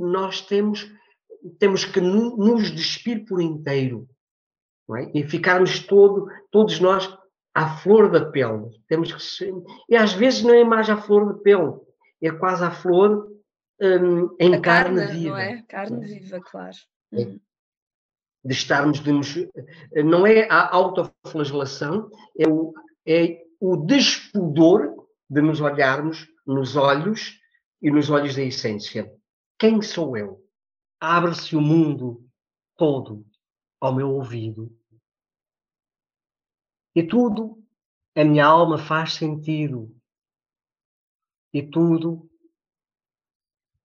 nós temos, temos que nos despir por inteiro é? e ficarmos todo, todos nós à flor da pele. Temos que ser, e às vezes não é mais à flor da pele, é quase à flor um, em A carne, carne, viva. não é? Carne viva, claro. É. Uhum. De estarmos de nos, não é a autoflagelação, é o, é o despudor de nos olharmos nos olhos e nos olhos da essência. Quem sou eu? Abre-se o mundo todo ao meu ouvido. E tudo, a minha alma faz sentido. E tudo,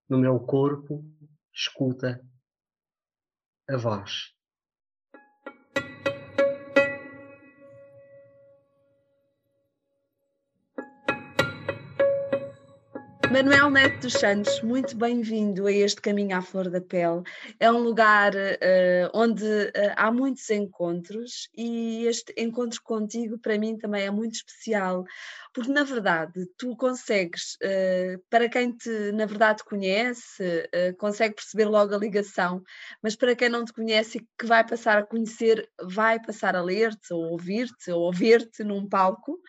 no meu corpo, escuta a voz. Manuel Neto dos Santos, muito bem-vindo a este Caminho à Flor da Pele. É um lugar uh, onde uh, há muitos encontros e este encontro contigo para mim também é muito especial, porque na verdade tu consegues, uh, para quem te na verdade conhece, consegue perceber logo a ligação, mas para quem não te conhece e que vai passar a conhecer, vai passar a ler-te ou ouvir-te ou ouvir-te num palco.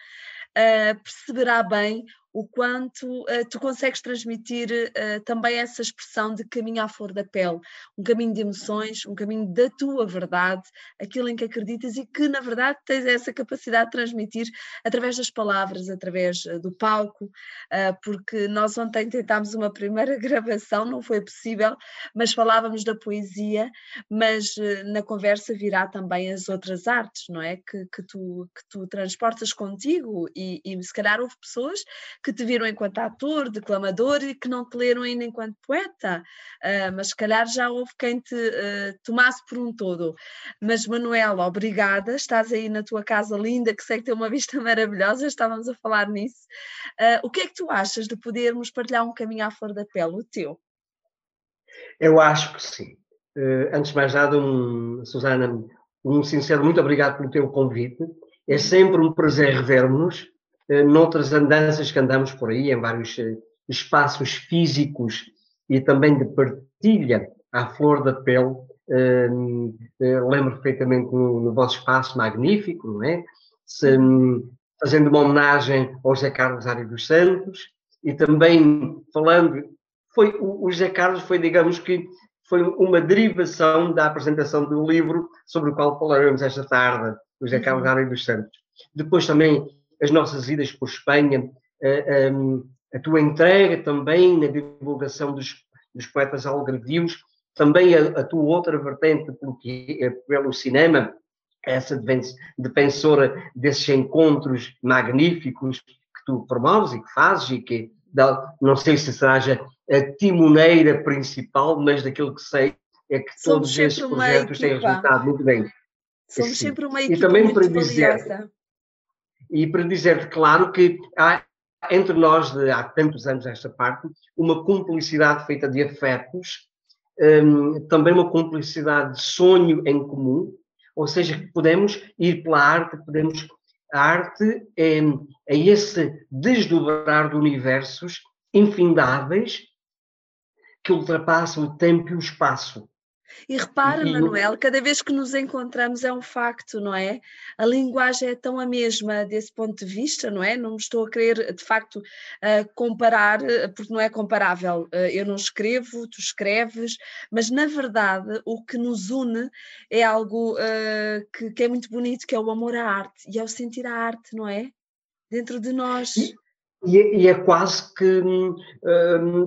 perceberá bem o quanto uh, tu consegues transmitir uh, também essa expressão de caminho à flor da pele, um caminho de emoções, um caminho da tua verdade, aquilo em que acreditas e que na verdade tens essa capacidade de transmitir através das palavras, através uh, do palco, porque nós ontem tentámos uma primeira gravação, não foi possível, mas falávamos da poesia, mas na conversa virá também as outras artes, não é? Que, que, tu, que tu transportas contigo e, e se calhar houve pessoas que te viram enquanto ator, declamador e que não te leram ainda enquanto poeta, uh, mas se calhar já houve quem te uh, tomasse por um todo. Mas Manuela, obrigada, estás aí na tua casa linda, que sei que tem uma vista maravilhosa, estávamos a falar nisso. Uh, o que é que tu achas de podermos partilhar um caminho à flor da pele, o teu? Eu acho que sim. antes de mais nada, um, Susana, um sincero muito obrigado pelo teu convite. É sempre um prazer revermos eh, noutras andanças que andamos por aí, em vários eh, espaços físicos e também de partilha à flor da pele. Eh, lembro perfeitamente no, no vosso espaço magnífico, não é? Se, fazendo uma homenagem ao José Carlos Ari dos Santos e também falando, foi o, José Carlos foi, digamos que, foi uma derivação da apresentação do livro sobre o qual falaremos esta tarde, o José Carlos uhum. Ari dos Santos. Depois também as nossas idas por Espanha, a, a, a tua entrega também na divulgação dos, dos poetas algarvios, também a, a, tua outra vertente é pelo cinema, essa defensora desses encontros magníficos que tu promoves e que fazes e que não sei se será a timoneira principal, mas daquilo que sei é que Somos todos esses projetos têm resultado muito bem. Somos sempre uma equipa e também muito para dizer, valiosa. E para dizer, claro, que há entre nós, de, há tantos anos esta parte, uma cumplicidade feita de afetos, um, também uma cumplicidade de sonho em comum, ou seja, que podemos ir pela arte, podemos. A arte é, é esse desdobrar de universos infindáveis que ultrapassam o tempo e o espaço. E repara, e, Manuel, cada vez que nos encontramos é um facto, não é? A linguagem é tão a mesma desse ponto de vista, não é? Não me estou a querer, de facto, uh, comparar, eh, porque não é comparável. Uh, eu não escrevo, tu escreves, mas na verdade o que nos une é algo uh, que, que, é muito bonito, que é o amor à arte e ao sentir a arte, não é? Dentro de nós. E, e, é, e é, quase que hum,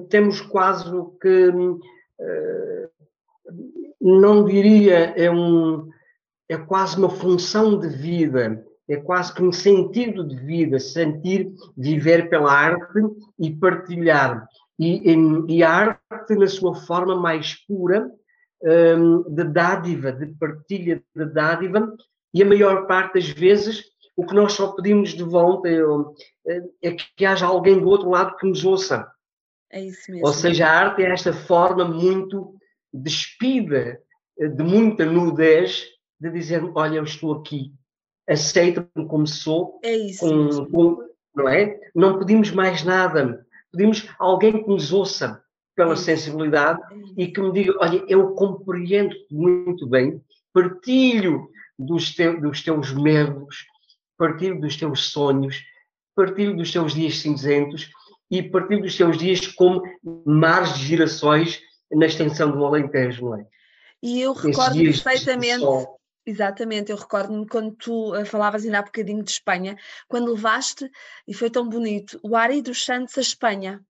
temos quase o que hum, não diria, é, um, é quase uma função de vida, é quase que um sentido de vida, sentir, viver pela arte e partilhar. E, e a arte, na sua forma mais pura, um, de dádiva, de partilha de dádiva, e a maior parte das vezes o que nós só pedimos de volta é, é que haja alguém do outro lado que nos ouça. É isso mesmo. Ou seja, a arte é esta forma muito despida eh, de muita nudez de dizer, olha, eu estou aqui, aceita-me como sou, é isso com, com, não é? Não pedimos mais nada, pedimos alguém que nos ouça, pela sensibilidade e que me diga, olha, eu compreendo muito bem, partilho dos, te, dos teus medos, partilho dos teus sonhos, partilho dos teus dias cinzentos e partilho dos teus dias como mares de girassóis na extensão do Alentejo, não é? E eu recordo perfeitamente, exatamente, eu recordo-me quando tu uh, falavas ainda há bocadinho de Espanha, quando levaste, e foi tão bonito, o Ari dos Santos a Espanha.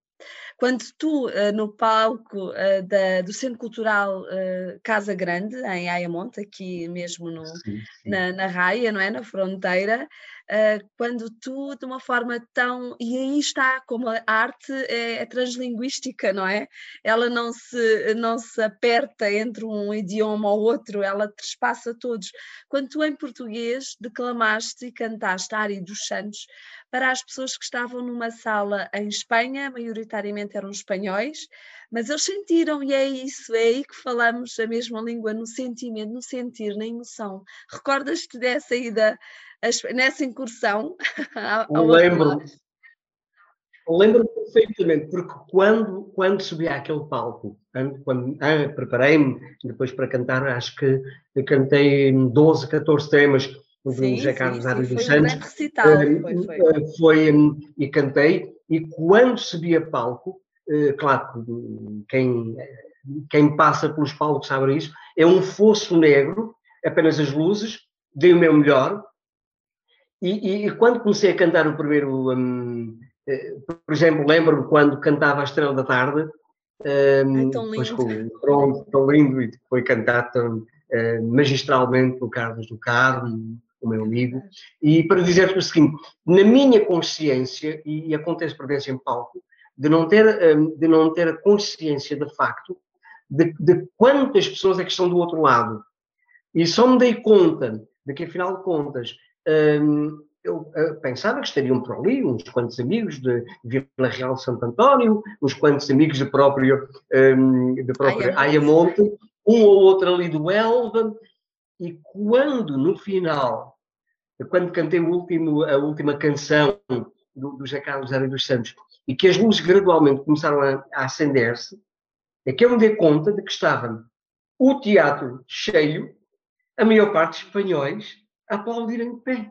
Quando tu, uh, no palco uh, da, do Centro Cultural Casa Grande, em Ayamonte, aqui mesmo no, sim, sim. Na, na Raia, não é? Na fronteira, quando tu, de uma forma tão. E aí está, como a arte é, é, translinguística, não é? Ela não se, não se aperta entre um idioma ou outro, ela trespassa todos. Quando tu, em português, declamaste e cantaste Ari dos Santos, para as pessoas que estavam numa sala em Espanha, maioritariamente eram espanhóis, mas eles sentiram, e é isso, é aí que falamos a mesma língua, no sentimento, no sentir, na emoção. Recordas-te dessa ida, nessa incursão? Lembro-me. Lembro-me perfeitamente, porque quando, quando subi àquele palco, quando ah, preparei-me depois para cantar, acho que cantei 12, 14 temas, do sim, José Carlos Árvore dos Santos. Recital, uh, foi, foi. Uh, foi um, e cantei, e quando subi a palco, uh, claro, quem, quem passa pelos palcos sabe isso, é um fosso negro, apenas as luzes, dei o meu melhor, e, e, quando comecei a cantar o primeiro, um, por exemplo, lembro-me quando cantava a Estrela da Tarde, um, tão lindo. Com, pronto, tão lindo, e foi cantado tão, magistralmente pelo Carlos do Carmo, o meu amigo, e para dizer-te o seguinte, na minha consciência, e, e acontece por vezes em palco, de não ter, hum, de não ter a consciência de facto de, de quantas pessoas é que estão do outro lado. E só me dei conta de que, afinal de contas, hum, eu, eu pensava que estariam por ali uns quantos amigos de Vila Real de Santo António, uns quantos amigos de próprio, um, de próprio Ayamonte, um ou outro ali do Elva, e quando no final, quando cantei último, a última canção do, do José Carlos Ari dos Santos, e que as luzes gradualmente começaram a, a acender-se, é que eu me dei conta de que estava o teatro cheio, a maior parte espanhóis, a aplaudirem de pé.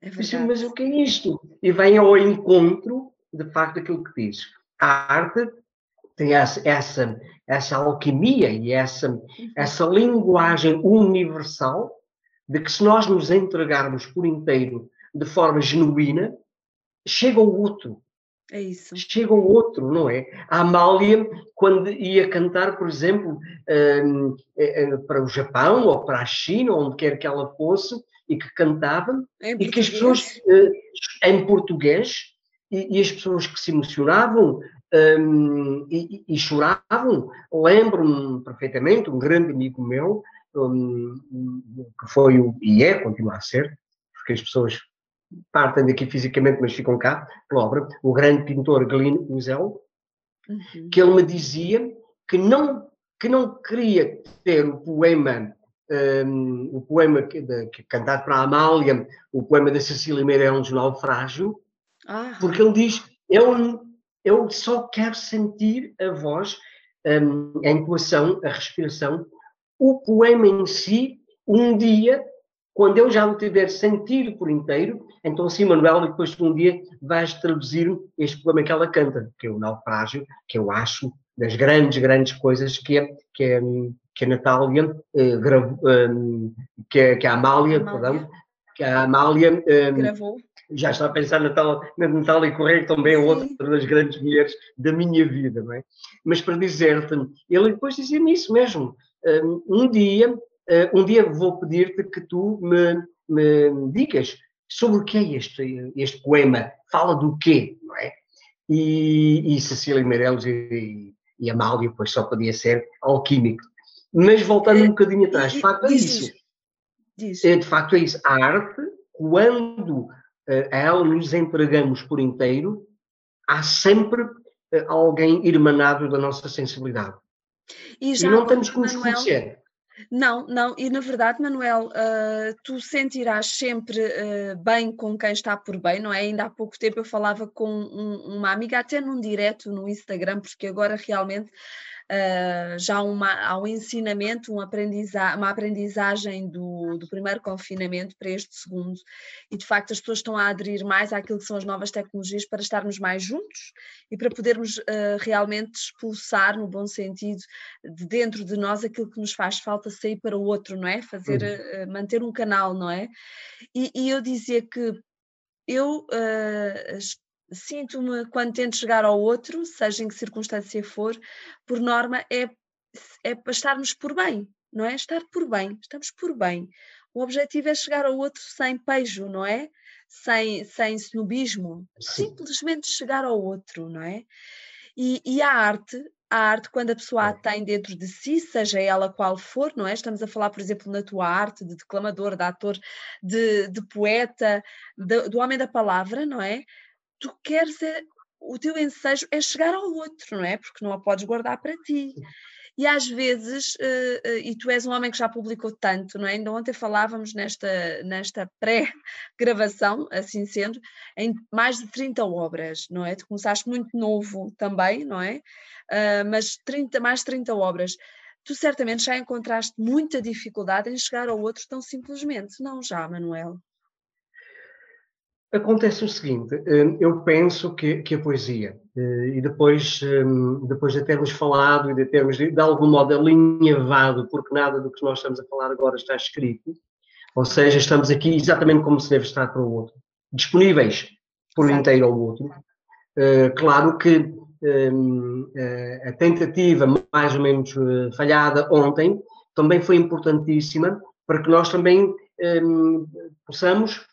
É Disse, mas o que é isto? E vem ao encontro, de facto, daquilo que diz. A arte tem essa, essa, essa alquimia e essa, uhum. essa linguagem universal de que se nós nos entregarmos por inteiro de forma genuína, chega o outro. É isso. Chega o outro, não é? A Amália, quando ia cantar, por exemplo, um, eh, eh, para o Japão ou para a China, onde quer que ela fosse, e que cantava, e que as pessoas, uh, em português, e, e, as pessoas que se emocionavam um, e, e, choravam. Lembro-me perfeitamente, um grande amigo meu, um, que foi o, e é, continua a ser, porque as pessoas partem daqui fisicamente, mas ficam cá, pela obra, o grande pintor Glyn Uzel, uhum. que ele me dizia que não, que não queria ter o poema um, o poema que, de, que, cantado para a Amália, o poema da Cecília Meirelles, Naufrágio, ah. porque ele diz: eu, eu só quero sentir a voz, um, a intuação, a respiração, o poema em si, um dia, quando eu já o tiver sentido por inteiro, então sim, Manuel, depois um dia vais traduzir este poema que ela canta, que é o Naufrágio, que eu acho das grandes, grandes coisas que é, que é, que a Natália eh, gravou, um, que, é, que a Amália, Amália. perdão, que a Amália um, gravou já está a pensar na, tal, na Natália Correia, também é outra das grandes mulheres da minha vida, não é? Mas para dizer-te, ele depois dizia-me isso mesmo. Um dia, eh, um dia vou pedir-te que tu me, me digas sobre o que é este, este poema, fala do quê, não é? E, e Cecília Meirelles e, e Amália, pois só podia ser alquímico. Mas voltando um bocadinho atrás, de facto é isso. É, de facto é isso. A arte, quando a ela nos entregamos por inteiro, há sempre alguém irmanado da nossa sensibilidade. E, e não temos nos conhecer. Não, não, e na verdade, Manuel, uh, tu sentirás sempre uh, bem com quem está por bem, não é? Ainda há pouco tempo eu falava com um, uma amiga, até num direto no Instagram, porque agora realmente uh, já uma, há um ensinamento, um uma aprendizagem do, do primeiro confinamento para este segundo, e de facto as pessoas estão a aderir mais àquilo que são as novas tecnologias para estarmos mais juntos e para podermos uh, realmente expulsar, no bom sentido, de dentro de nós aquilo que nos faz falta sair para o outro, não é? Fazer, uh, manter um canal, não é? E, e eu dizia que eu uh, sinto-me quando tento chegar ao outro, seja em que circunstância for, por norma é, é para estarmos por bem, não é? Estar por bem, estamos por bem. O objetivo é chegar ao outro sem pejo, não é? Sem, sem snobismo, Sim. simplesmente chegar ao outro, não é? E, e a arte, a arte, quando a pessoa a tem dentro de si, seja ela qual for, não é? Estamos a falar, por exemplo, na tua arte de declamador, de ator, de, de poeta, de, do homem da palavra, não é? Tu queres é, o teu ensejo é chegar ao outro, não é? Porque não a podes guardar para ti. E às vezes, uh, uh, e tu és um homem que já publicou tanto, não é? Ainda ontem falávamos nesta, nesta pré-gravação, assim sendo, em mais de 30 obras, não é? Tu começaste muito novo também, não é? Uh, mas 30, mais de 30 obras. Tu certamente já encontraste muita dificuldade em chegar ao outro tão simplesmente, não já, Manuel? Acontece o seguinte, hum, eu penso que, que a poesia, eh, e depois, hum, depois de termos falado e de termos de, de algum modo alinhavado, porque nada do que nós estamos a falar agora está escrito, ou seja, estamos aqui exatamente como se deve estar para o outro, disponíveis por inteiro ao outro. Eh, claro que hum, eh, a tentativa mais ou menos falhada ontem também foi importantíssima para que nós também possamos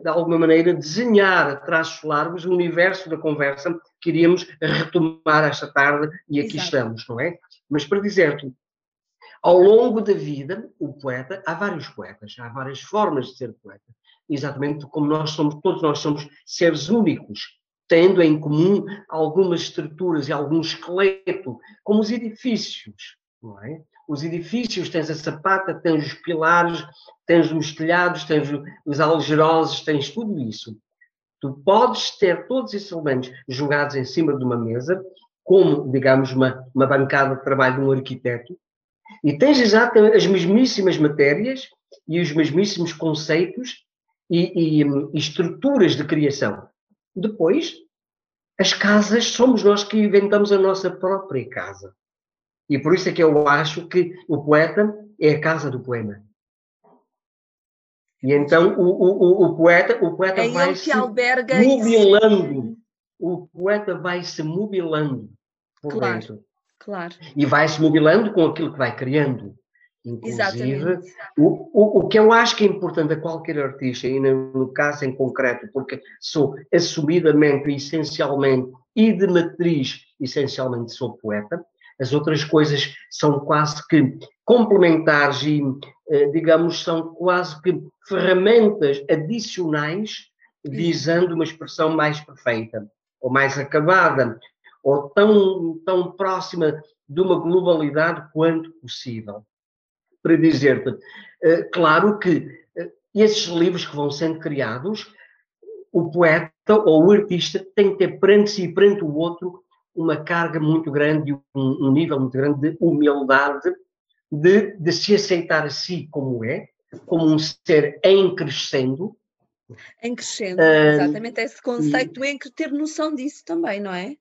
de alguma maneira, desenhar a traços largos o universo da conversa que iríamos retomar esta tarde e aqui Exato. estamos, não é? Mas para dizer-te, ao longo da vida, o poeta, há vários poetas, há várias formas de ser poeta, exatamente como nós somos, todos nós somos seres únicos, tendo em comum algumas estruturas e algum esqueleto, como os edifícios, não é? Os edifícios, tens a sapata, tens os pilares, tens os telhados, tens os algerosos, tens tudo isso. Tu podes ter todos esses elementos jogados em cima de uma mesa, como, digamos, uma, uma bancada de trabalho de um arquiteto, e tens exatamente as mesmíssimas matérias e os mesmíssimos conceitos e, e, e estruturas de criação. Depois, as casas somos nós que inventamos a nossa própria casa. E por isso é que eu acho que o poeta é a casa do poema. E então o, o, o poeta, o poeta é vai se alberga mobilando. O poeta vai se mobilando por claro, dentro. Claro. E vai se mobilando com aquilo que vai criando. Inclusive, o, o, o que eu acho que é importante a qualquer artista, e no caso em concreto, porque sou assumidamente, essencialmente, e de matriz, essencialmente sou poeta, as outras coisas são quase que complementares e, eh, digamos, são quase que ferramentas adicionais visando uma expressão mais perfeita, ou mais acabada, ou tão, tão próxima de uma globalidade quanto possível. Para dizer-te, eh, claro que eh, esses livros que vão sendo criados, o poeta ou o artista tem que ter perante si e perante o outro uma carga muito grande, um, um nível muito grande de humildade, de, de se aceitar a si como é, como um ser em crescendo. Em crescendo, exatamente, esse conceito e, em ter noção disso também, não é?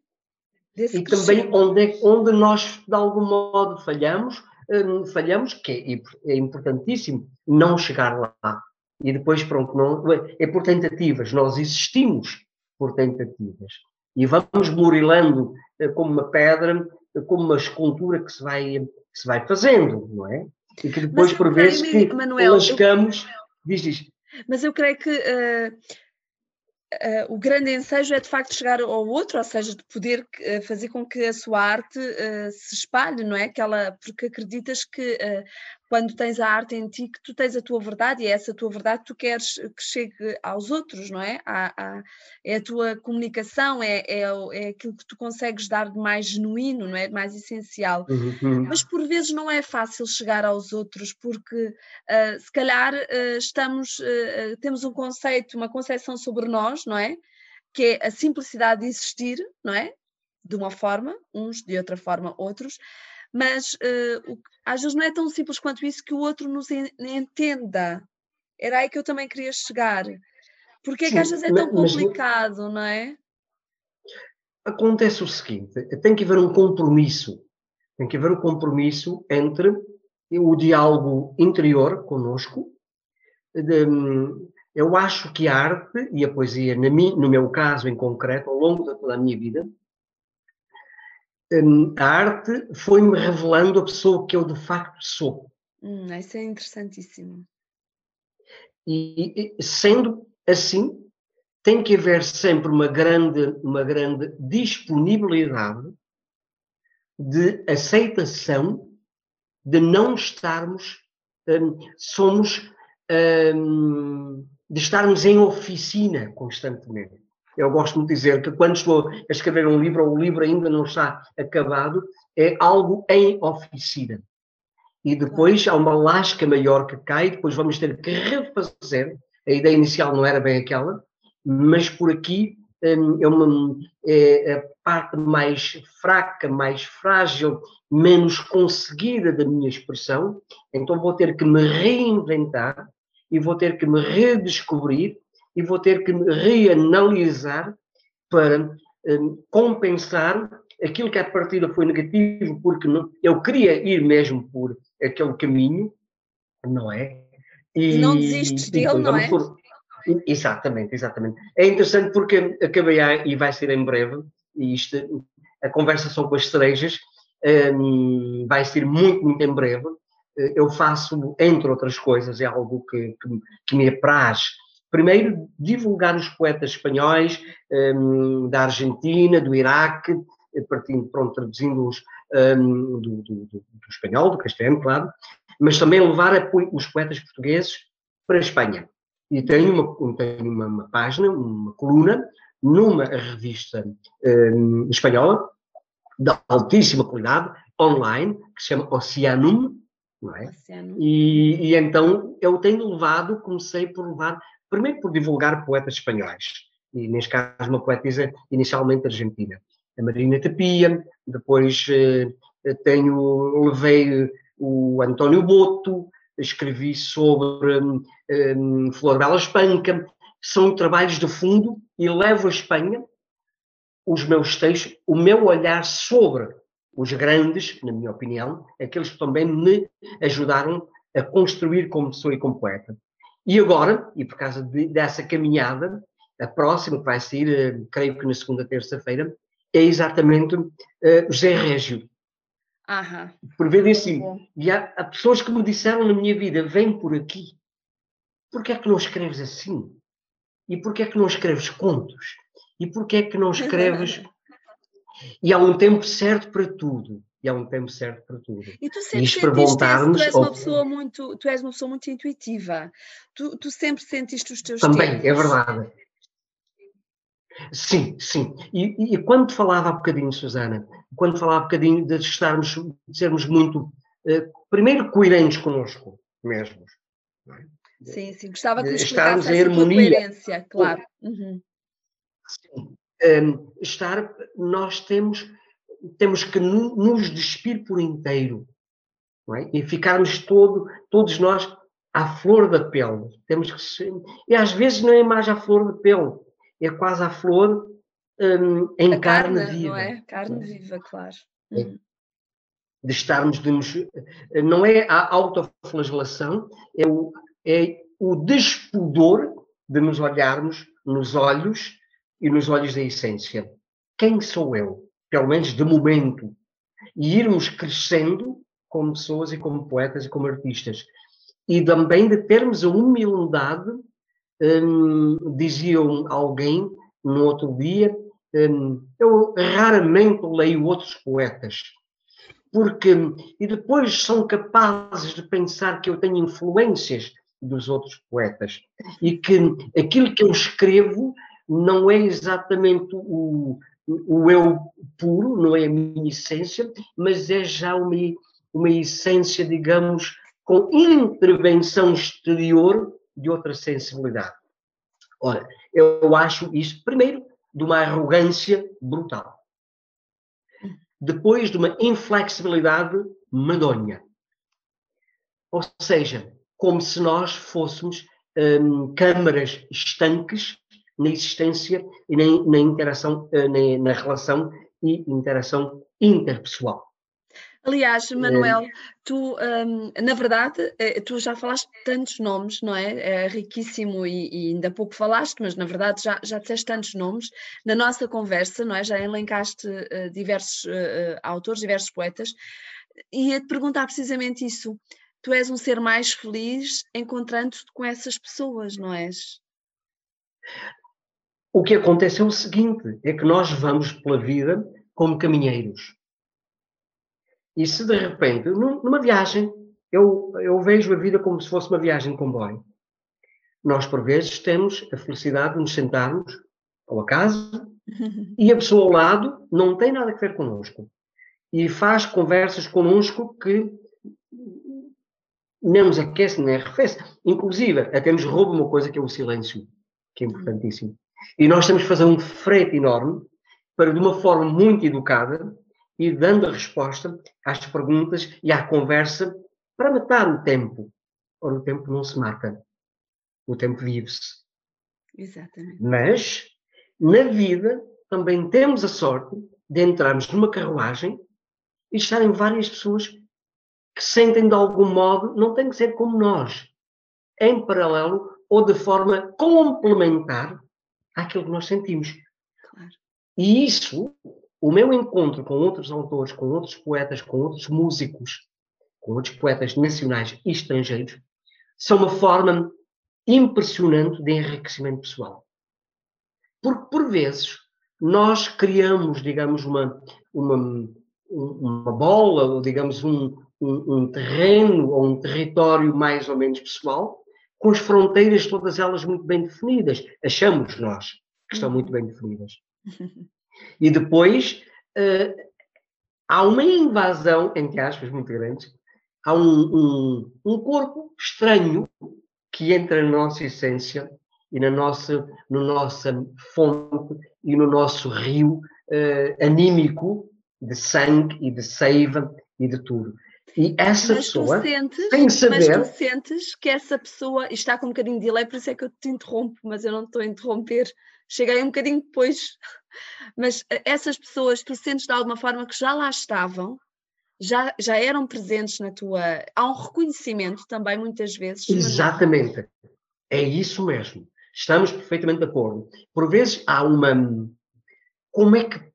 Desse e crescendo. também onde, onde nós, de algum modo, falhamos, um, falhamos, que é, é importantíssimo, não chegar lá. E depois, pronto, não, é por tentativas, nós existimos por tentativas e vamos burilando eh, como uma pedra, eh, como uma escultura que se vai, que se vai fazendo, não é? E que depois, por vezes, que Manuel, lascamos, eu... diz, diz. Mas eu creio que uh, uh, o grande ensejo é de facto chegar ao outro, ou seja, de poder uh, fazer com que a sua arte se espalhe, não é? Que ela, porque acreditas que quando tens a arte em ti, que tu tens a tua verdade e é essa tua verdade que tu queres que chegue aos outros, não é? é a tua comunicação, é, é, é aquilo que tu consegues dar de mais genuíno, não é? De mais essencial. Uhum, uhum. Mas por vezes não é fácil chegar aos outros, porque uh, se calhar uh, estamos, uh, temos um conceito, uma concepção sobre nós, não é? Que é a simplicidade de existir, não é? De uma forma, uns de outra forma, outros mas uh, o, às vezes não é tão simples quanto isso que o outro nos entenda. Era aí que eu também queria chegar. Porque é Sim, que às vezes é tão complicado, não é? Acontece o seguinte: tem que haver um compromisso. Tem que haver um compromisso entre o diálogo interior conosco. De, eu acho que a arte e a poesia, no meu caso em concreto, ao longo da toda a minha vida, Hum, a arte foi-me revelando a pessoa que eu de facto sou. Hum, isso é interessantíssimo. E, e sendo assim, tem que haver sempre uma grande, uma grande disponibilidade de aceitação de não estarmos, um, somos, um, de estarmos em oficina constantemente. Eu gosto de dizer que quando estou a escrever um livro, ou o livro ainda não está acabado, é algo em oficina. E depois há uma lasca maior que cai, depois vamos ter que refazer. A ideia inicial não era bem aquela, mas por aqui hum, é, uma, é a parte mais fraca, mais frágil, menos conseguida da minha expressão. Então vou ter que me reinventar e vou ter que me redescobrir e vou ter que reanalisar para um, compensar aquilo que à partida foi negativo, porque não, eu queria ir mesmo por aquele caminho, não é? E não desistes dele, não é? Por... Exatamente, exatamente. É interessante porque acabei a, e vai ser em breve, e isto, a conversação com as cerejas um, vai ser muito, muito em breve. Eu faço, entre outras coisas, é algo que, que, que me apraz Primeiro, divulgar os poetas espanhóis um, da Argentina, do Iraque, partindo, pronto, traduzindo-os um, do, do, do, espanhol, do castelhano, claro, mas também levar a, os poetas portugueses para a Espanha. E tenho uma, tenho uma, uma página, uma coluna, numa revista um, espanhola, de altíssima qualidade, online, que se chama Oceanum, é? E, e, então eu tenho levado, comecei por levar Primeiro por divulgar poetas espanhóis, e neste caso uma poetisa inicialmente argentina. A Marina Tapia, depois eh, tenho, levei o António Boto, escrevi sobre um, Flor Bela Espanca, são trabalhos de fundo e levo a Espanha os meus textos, o meu olhar sobre os grandes, na minha opinião, aqueles que também me ajudaram a construir como pessoa e como poeta. E agora, e por causa de, dessa caminhada, a próxima que vai sair, uh, creio que na segunda terça-feira, é exatamente uh, José Régio. Aham. Por ver assim, e há, há, pessoas que me disseram na minha vida, vem por aqui, porquê é que não escreves assim? E porquê é que não escreves contos? E porquê é que não escreves... e há um tempo certo para tudo e há um tempo certo para tudo. E tu sempre para voltarmos tu és uma pessoa muito, tu és uma pessoa muito intuitiva. Tu, tu sempre sentiste os teus Também, é tempos. é verdade. Sim, sim. E, e, quando falava há bocadinho, Susana, quando falava há bocadinho de estarmos, de sermos muito, uh, primeiro, coerentes connosco mesmos. É? Sim, sim. Gostava que nos estarmos em harmonia. coerência, claro. Uhum. Sim. Um, estar, nós temos temos que nos despir por inteiro é? e ficarmos todo, todos nós à flor da pele. Temos que e às vezes não é mais à flor da pele, é quase à flor um, em carne, carne, viva. Não é? Carne viva, claro. É. Uhum. De estarmos, de nos, não é a autoflagelação, é o, é o despudor de nos olharmos nos olhos e nos olhos da essência. Quem sou eu? Pelo menos de momento, e irmos crescendo como pessoas e como poetas e como artistas. E também de termos a humildade, um, dizia alguém no outro dia, um, eu raramente leio outros poetas. porque e depois são capazes de pensar que eu tenho influências dos outros poetas e que aquilo que eu escrevo não é exatamente o, o eu puro, não é a minha essência, mas é já uma, uma essência, digamos, com intervenção exterior de outra sensibilidade. Ora, eu acho isso, primeiro, de uma arrogância brutal. Depois, de uma inflexibilidade medonha. Ou seja, como se nós fôssemos hum, câmaras estanques na existência e na, na interação, eh, na, na, relação e interação interpessoal. Aliás, Manuel, tu, um, na verdade, eh, tu já falaste tantos nomes, não é? É riquíssimo e, e, ainda pouco falaste, mas na verdade já, já disseste tantos nomes. Na nossa conversa, não é? Já elencaste uh, diversos uh, autores, diversos poetas, e ia te perguntar precisamente isso. Tu és um ser mais feliz encontrando-te com essas pessoas, não és? O que acontece é o seguinte: é que nós vamos pela vida como caminheiros. E se de repente, numa viagem, eu, eu vejo a vida como se fosse uma viagem de comboio. Nós, por vezes, temos a felicidade de nos sentarmos ao acaso e a pessoa ao lado não tem nada a ver connosco. E faz conversas connosco que nem nos aquece nem arrefece. Inclusive, até nos rouba uma coisa que é o silêncio, que é importantíssimo. E nós temos que fazer um frete enorme para, de uma forma muito educada, ir dando a resposta às perguntas e à conversa para matar o tempo. Ora, o tempo não se mata. O tempo vive-se. Exatamente. Mas, na vida, também temos a sorte de entrarmos numa carruagem e estarem várias pessoas que sentem de algum modo, não tem que ser como nós, em paralelo ou de forma complementar àquilo que nós sentimos. Claro. E isso, o meu encontro com outros autores, com outros poetas, com outros músicos, com outros poetas nacionais e estrangeiros, são uma forma impressionante de enriquecimento pessoal. Porque, por vezes, nós criamos, digamos, uma, uma, uma bola, ou digamos, um, um, um terreno ou um território mais ou menos pessoal, com as fronteiras todas elas muito bem definidas. Achamos nós que estão muito bem definidas. E depois uh, há uma invasão, entre aspas, muito grande, há um, um, um, corpo estranho que entra na nossa essência e na nossa, no nossa fonte e no nosso rio uh, anímico de sangue e de seiva e de tudo. E essa mas pessoa, sentes, sem saber... Mas tu sentes que essa pessoa, e está com um bocadinho de delay, por isso é que eu te interrompo, mas eu não estou a interromper, cheguei um bocadinho depois. Mas eh, essas pessoas, tu sentes de alguma forma que já lá estavam, já, já eram presentes na tua... Há um reconhecimento também, muitas vezes. Exatamente. É isso mesmo. Estamos perfeitamente de acordo. Por vezes há uma... Como é que,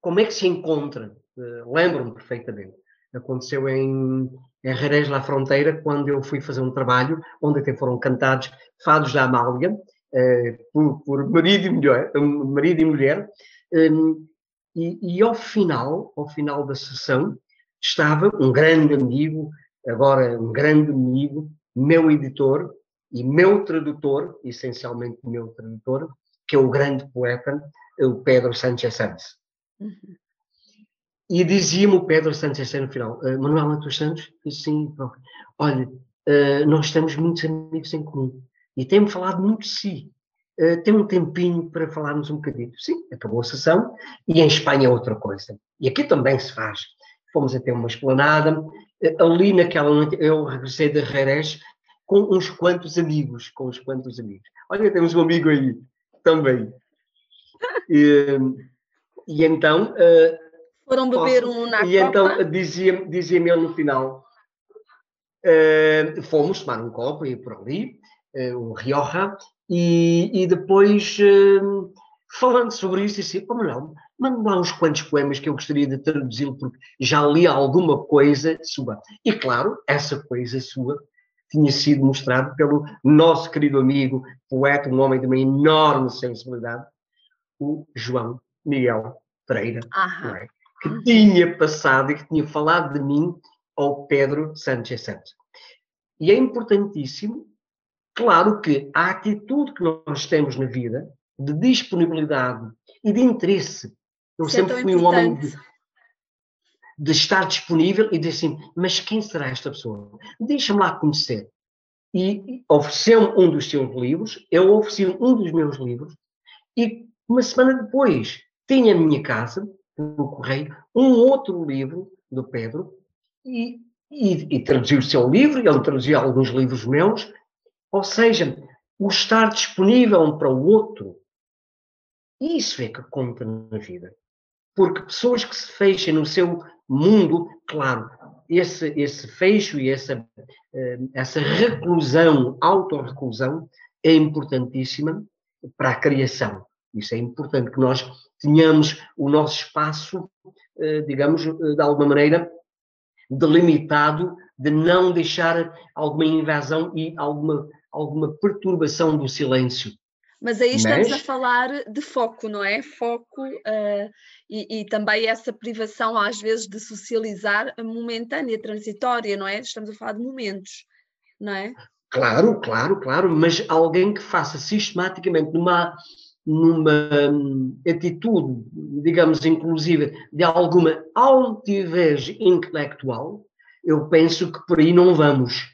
como é que se encontra? Uh, Lembro-me perfeitamente aconteceu em, em La Fronteira, quando eu fui fazer um trabalho onde até foram cantados fados da Amália, eh, por, por, marido, e mulher, marido e mulher, um, e, e, ao final, ao final da sessão, estava um grande amigo, agora um grande amigo, meu editor e meu tradutor, essencialmente meu tradutor, que é o grande poeta, o Pedro Sánchez Sanz. Uhum. E dizia-me o Pedro Santos no final, uh, Manuel Matos Santos, disse sim, olha, uh, nós temos muitos amigos em comum e temos falado muito de si. Uh, tem um tempinho para falarmos um bocadinho. Sim, acabou a sessão e em Espanha é outra coisa. E aqui também se faz. Fomos até uma esplanada. Uh, ali naquela noite eu regressei de Jerez com uns quantos amigos, com uns quantos amigos. Olha, temos um amigo aí também. E, e então foram beber Posso? um na E então dizia-me dizia ele no final, uh, fomos tomar um copo e por ali, uh, um Rioja, e, e depois, uh, falando sobre isso, disse, oh, Manuel, manda lá uns quantos poemas que eu gostaria de traduzi-lo, porque já li alguma coisa sua. E claro, essa coisa sua tinha sido mostrada pelo nosso querido amigo, poeta, um homem de uma enorme sensibilidade, o João Miguel Pereira. É? Que tinha passado e que tinha falado de mim ao Pedro Sánchez Santos. E é importantíssimo, claro que a atitude que nós temos na vida, de disponibilidade e de interesse. Eu Isso é sempre é fui um homem de, de, estar disponível e dizer assim, mas quem será esta pessoa? Deixa-me lá conhecer. E ofereceu-me um dos seus livros, eu ofereci um dos meus livros, e uma semana depois tinha na minha casa, no correio, um outro livro do Pedro, e, e, e traduziu o seu livro, ele traduziu alguns livros meus, ou seja, o estar disponível um para o outro, isso é que conta na vida. Porque pessoas que se fechem no seu mundo, claro, esse, esse fecho e essa, eh, essa reclusão, autorreclusão, é importantíssima para a criação. Isso é importante que nós tenhamos o nosso espaço, eh, digamos, eh, de alguma maneira, delimitado, de não deixar alguma invasão e alguma, alguma perturbação do silêncio. Mas aí estamos Mas... a falar de foco, não é? Foco uh, e, e, também essa privação, às vezes, de socializar momentânea, transitória, não é? Estamos a falar de momentos, não é? Claro, claro, claro, mas alguém que faça sistematicamente numa, numa hum, atitude, digamos, inclusive, de alguma altivez intelectual, eu penso que por aí não vamos.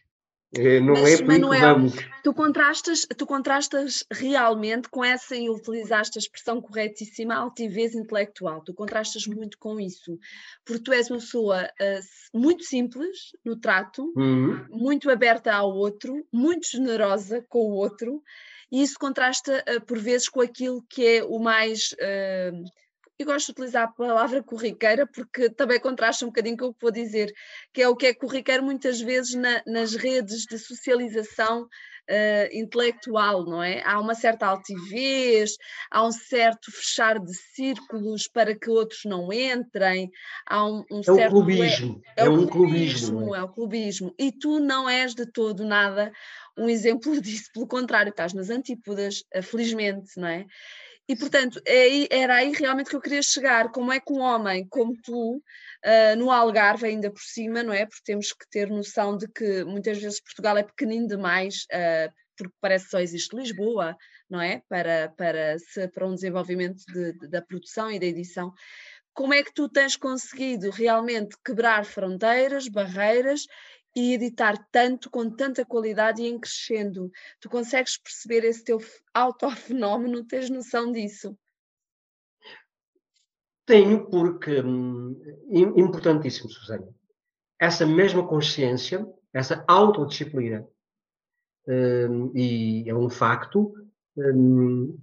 É, não Mas, é por Manuel, vamos. Tu contrastas, tu contrastas realmente com essa, e utilizaste a expressão corretíssima, altivez intelectual. Tu contrastas muito com isso, porque tu és uma pessoa uh, muito simples no trato, uhum. muito aberta ao outro, muito generosa com o outro, e isso contrasta uh, por vezes com aquilo que é o mais. Uh, eu gosto de utilizar a palavra corriqueira porque também contrasta um bocadinho com o que vou dizer, que é o que é corriqueiro muitas vezes na, nas redes de socialização uh, intelectual, não é? Há uma certa altivez, há um certo fechar de círculos para que outros não entrem, há um, um é certo... O clubismo. É, é um clubismo. clubismo é? é o clubismo. E tu não és de todo nada um exemplo disso, pelo contrário, estás nas antípodas, eh, felizmente, não é? E, portanto, é, era aí realmente que eu queria chegar. Como é que um homem como tu, uh, no Algarve, ainda por cima, não é? Porque temos que ter noção de que muitas vezes Portugal é pequenino demais, uh, porque parece que só existe Lisboa, não é? Para, para, para um desenvolvimento de, de, da produção e da edição. Como é que tu tens conseguido realmente quebrar fronteiras, barreiras e editar tanto, com tanta qualidade e em crescendo. Tu consegues perceber esse teu autofenómeno? Tens noção disso? Tenho, porque hum, importantíssimo, Susana. Essa mesma consciência, essa autodisciplina, hum, e é um facto, hum,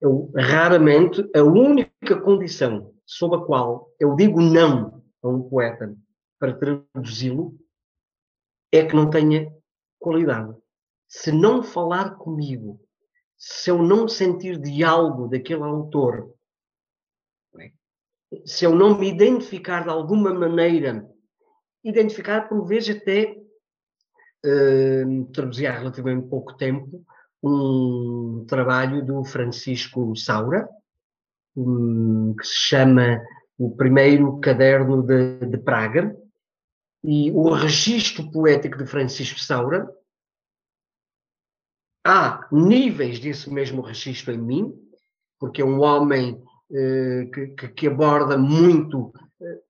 eu, raramente a única condição sob a qual eu digo não a um poeta para traduzi-lo é que não tenha qualidade. Se não falar comigo, se eu não sentir diálogo daquele autor, é? se eu não me identificar de alguma maneira, identificar por vezes até, uh, traduzi há relativamente pouco tempo, um trabalho do Francisco Saura, um, que se chama O Primeiro Caderno de, de Praga, e o registro poético de Francisco Saura, há níveis desse mesmo registro em mim, porque é um homem eh, que, que, aborda muito. Eh,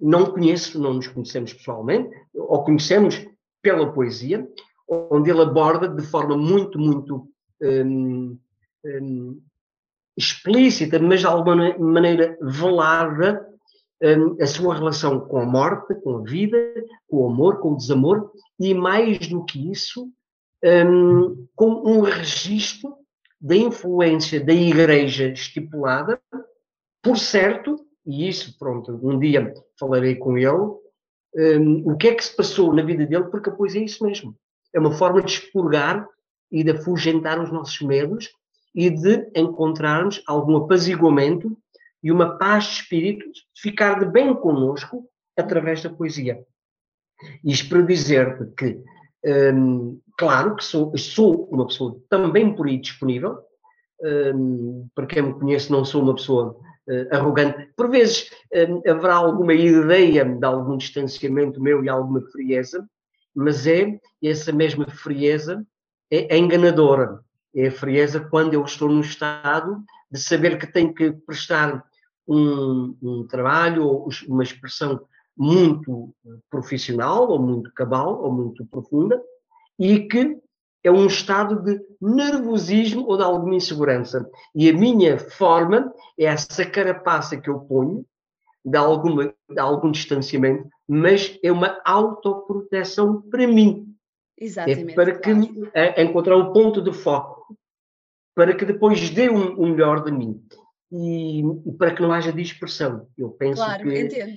não conheço, não nos conhecemos pessoalmente, ou conhecemos pela poesia, onde ele aborda de forma muito, muito hum, hum, explícita, mas de alguma maneira velada, a sua relação com a morte, com a vida, com o amor, com o desamor, e mais do que isso, um, com um registro da influência da Igreja estipulada, por certo, e isso, pronto, um dia falarei com ele, um, o que é que se passou na vida dele, porque pois é isso mesmo. É uma forma de expurgar e de afugentar os nossos medos e de encontrarmos algum apaziguamento e uma paz de espírito de ficar de bem conosco através da poesia. Isto para dizer-te que, hum, claro que sou, sou uma pessoa também por aí disponível, hum, para quem me conhece, não sou uma pessoa uh, arrogante. Por vezes uh, haverá alguma ideia de algum distanciamento meu e alguma frieza, mas é essa mesma frieza é, é enganadora. É a frieza quando eu estou num estado de saber que tenho que prestar um, um trabalho ou uma expressão muito profissional, ou muito cabal, ou muito profunda, e que é um estado de nervosismo ou de alguma insegurança. E a minha forma é essa carapaça que eu ponho, de, alguma, de algum distanciamento, mas é uma autoproteção para mim. Exatamente. É para que é, encontrar um ponto de foco, para que depois dê o um, um melhor de mim. E, e, para que não haja dispersão. Eu penso claro, que. Entendo.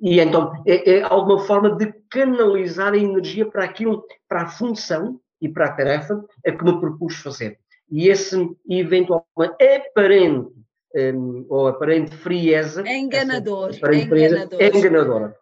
E então é, é alguma forma de canalizar a energia para aquilo, para a função e para a tarefa a que me propus fazer. E esse eventual aparente um, ou aparente frieza é enganador, é enganador. É enganadora.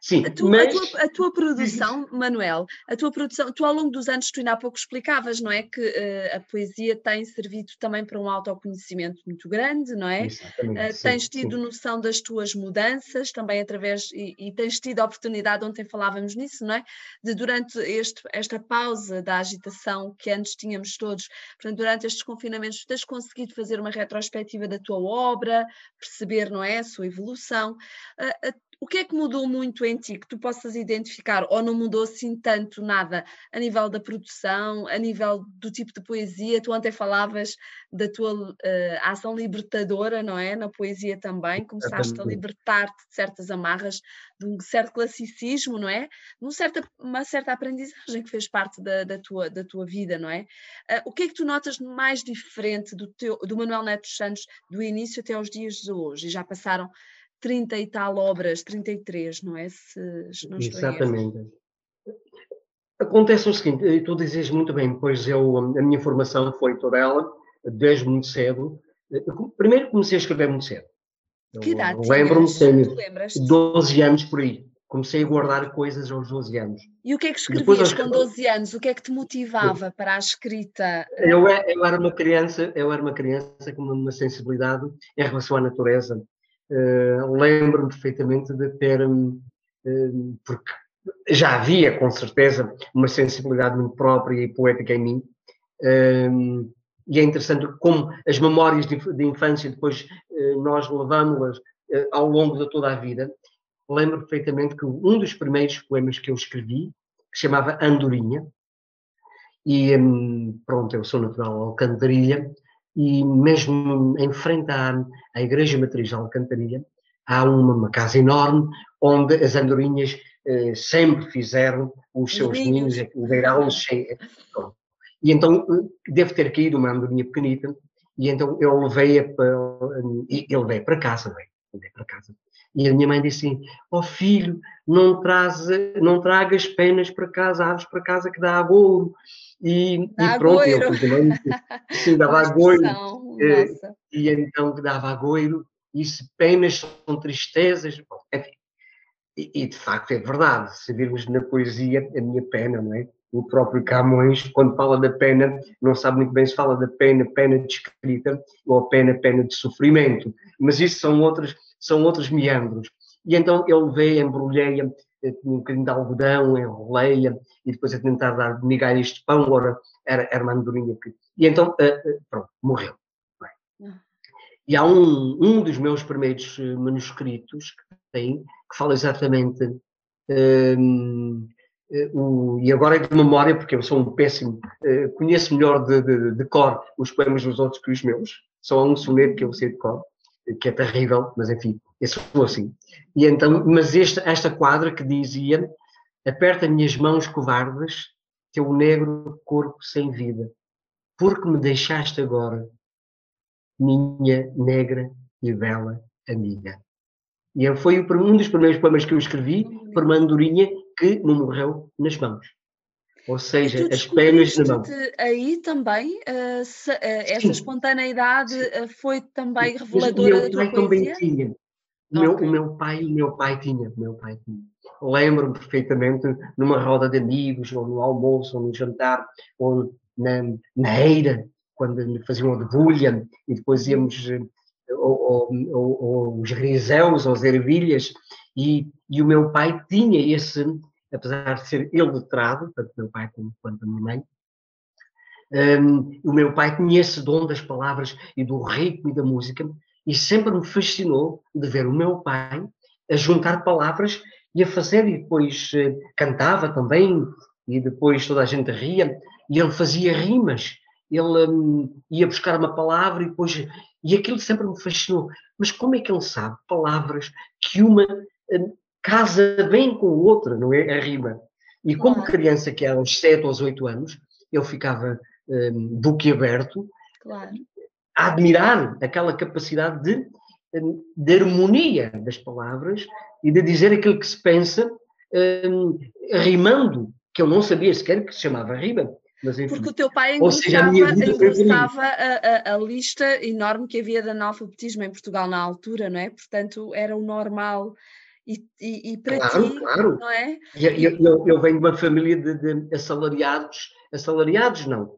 Sim, a, tu, mas... a, tua, a tua, produção, Manuel, a tua produção, tu ao longo dos anos, tu ainda há pouco explicavas, não é? Que uh, a poesia tem servido também para um autoconhecimento muito grande, não é? Uh, sim, tens tido sim. noção das tuas mudanças também através, e, e, tens tido a oportunidade, ontem falávamos nisso, não é? De durante este, esta pausa da agitação que antes tínhamos todos, portanto, durante estes confinamentos, tens conseguido fazer uma retrospectiva da tua obra, perceber, não é? A sua evolução. Uh, o que é que mudou muito em ti que tu possas identificar, ou não mudou assim tanto nada a nível da produção, a nível do tipo de poesia? Tu ontem falavas da tua uh, ação libertadora, não é? Na poesia também, começaste a libertar-te de certas amarras, de um certo classicismo, não é? De certa, uma certa aprendizagem que fez parte da, da, tua, da tua vida, não é? Uh, o que é que tu notas mais diferente do, teu, do Manuel Neto Santos do início até aos dias de hoje? E já passaram 30 e tal obras, 33, não é? Se, não Exatamente. Acontece o seguinte, tu dizes muito bem, pois eu, a minha formação foi toda ela, desde muito cedo. Primeiro comecei a escrever muito cedo. Que idade Lembro-me, tenho 12 anos por aí. Comecei a guardar coisas aos 12 anos. E o que é que escrevias com 12 anos? O que é que te motivava para a escrita? Eu, eu, era uma criança, eu era uma criança com uma sensibilidade em relação à natureza, Lembro-me perfeitamente de ter, uh, porque já havia com certeza uma sensibilidade muito própria e poética em mim, uh, e é interessante como as memórias de, infância depois nós levamos-las ao longo de toda a vida. Lembro perfeitamente que um dos primeiros poemas que eu escrevi, que chamava Andorinha, e pronto, eu sou natural de Alcantarilha, e mesmo em frente à, à Igreja Matriz de Alcantarilha, há uma, uma, casa enorme onde as andorinhas eh, sempre fizeram os seus ninhos, o deirá-los E então eh, deve ter caído uma andorinha pequenita, e então eu levei-a para, eu levei para casa, levei para casa. E a minha mãe disse assim, ó oh, filho, não, traz, não tragas penas para casa, aves para casa que dá agouro. E, e pronto, eu continuei, sim, dava agoiro, eh, e então dava agoiro, e se penas são tristezas, bom, enfim. E, e, de facto é verdade, se virmos na poesia a minha pena, não é? O próprio Camões, quando fala da pena, não sabe muito bem se fala da pena, pena de escrita, ou pena, pena de sofrimento, mas isso são outros, são outros meandros. E então eu levei, embrulhei-a um bocadinho de algodão, enrolei-a, e depois a tentar dar migalhas de pão, ora, era, uma andorinha que... E então, uh, pronto, morreu. Ah. E há um, um dos meus primeiros eh, manuscritos que tem, que fala exatamente, um, uh, e agora é de memória, porque eu sou um péssimo, uh, conheço melhor de, de, de, cor os poemas dos outros que os meus, só há um soneto que eu sei de cor, que é terrível, mas enfim, eu sou assim. E então, mas esta, esta quadra que dizia: Aperta minhas mãos covardes, teu negro corpo sem vida, porque me deixaste agora, minha negra e bela amiga. E foi um dos primeiros poemas que eu escrevi para uma andorinha que me morreu nas mãos. Ou seja, as penas na mão. Aí também, uh, se, uh, essa espontaneidade uh, foi também reveladora da tua poesia? Tinha. O meu, okay. o meu pai, o meu pai tinha, o meu pai tinha. Lembro-me perfeitamente numa roda de amigos, ou no almoço, ou no jantar, ou na, na eira, quando faziam a debulha, e depois íamos ou, ou, ou os riséus, ou as ervilhas, e, e o meu pai tinha esse, apesar de ser ele letrado, tanto meu pai quanto a minha mãe, um, o meu pai tinha esse dom das palavras e do ritmo e da música, e sempre me fascinou de ver o meu pai a juntar palavras e a fazer, e depois uh, cantava também, e depois toda a gente ria, e ele fazia rimas, ele um, ia buscar uma palavra e depois. E aquilo sempre me fascinou. Mas como é que ele sabe palavras que uma um, casa bem com a outra, não é? A rima. E como criança, que era aos 7 ou 8 anos, eu ficava um, boquiaberto claro. A admirar aquela capacidade de, de harmonia das palavras e de dizer aquilo que se pensa, um, rimando, que eu não sabia sequer que se chamava rima. Mas, enfim, Porque o teu pai engrossava a, a, a, lista enorme que havia de analfabetismo em Portugal na altura, não é? Portanto, era o normal. E, e, e para claro, ti, claro. não é? Eu, eu, eu, venho de uma família de, de assalariados, assalariados não,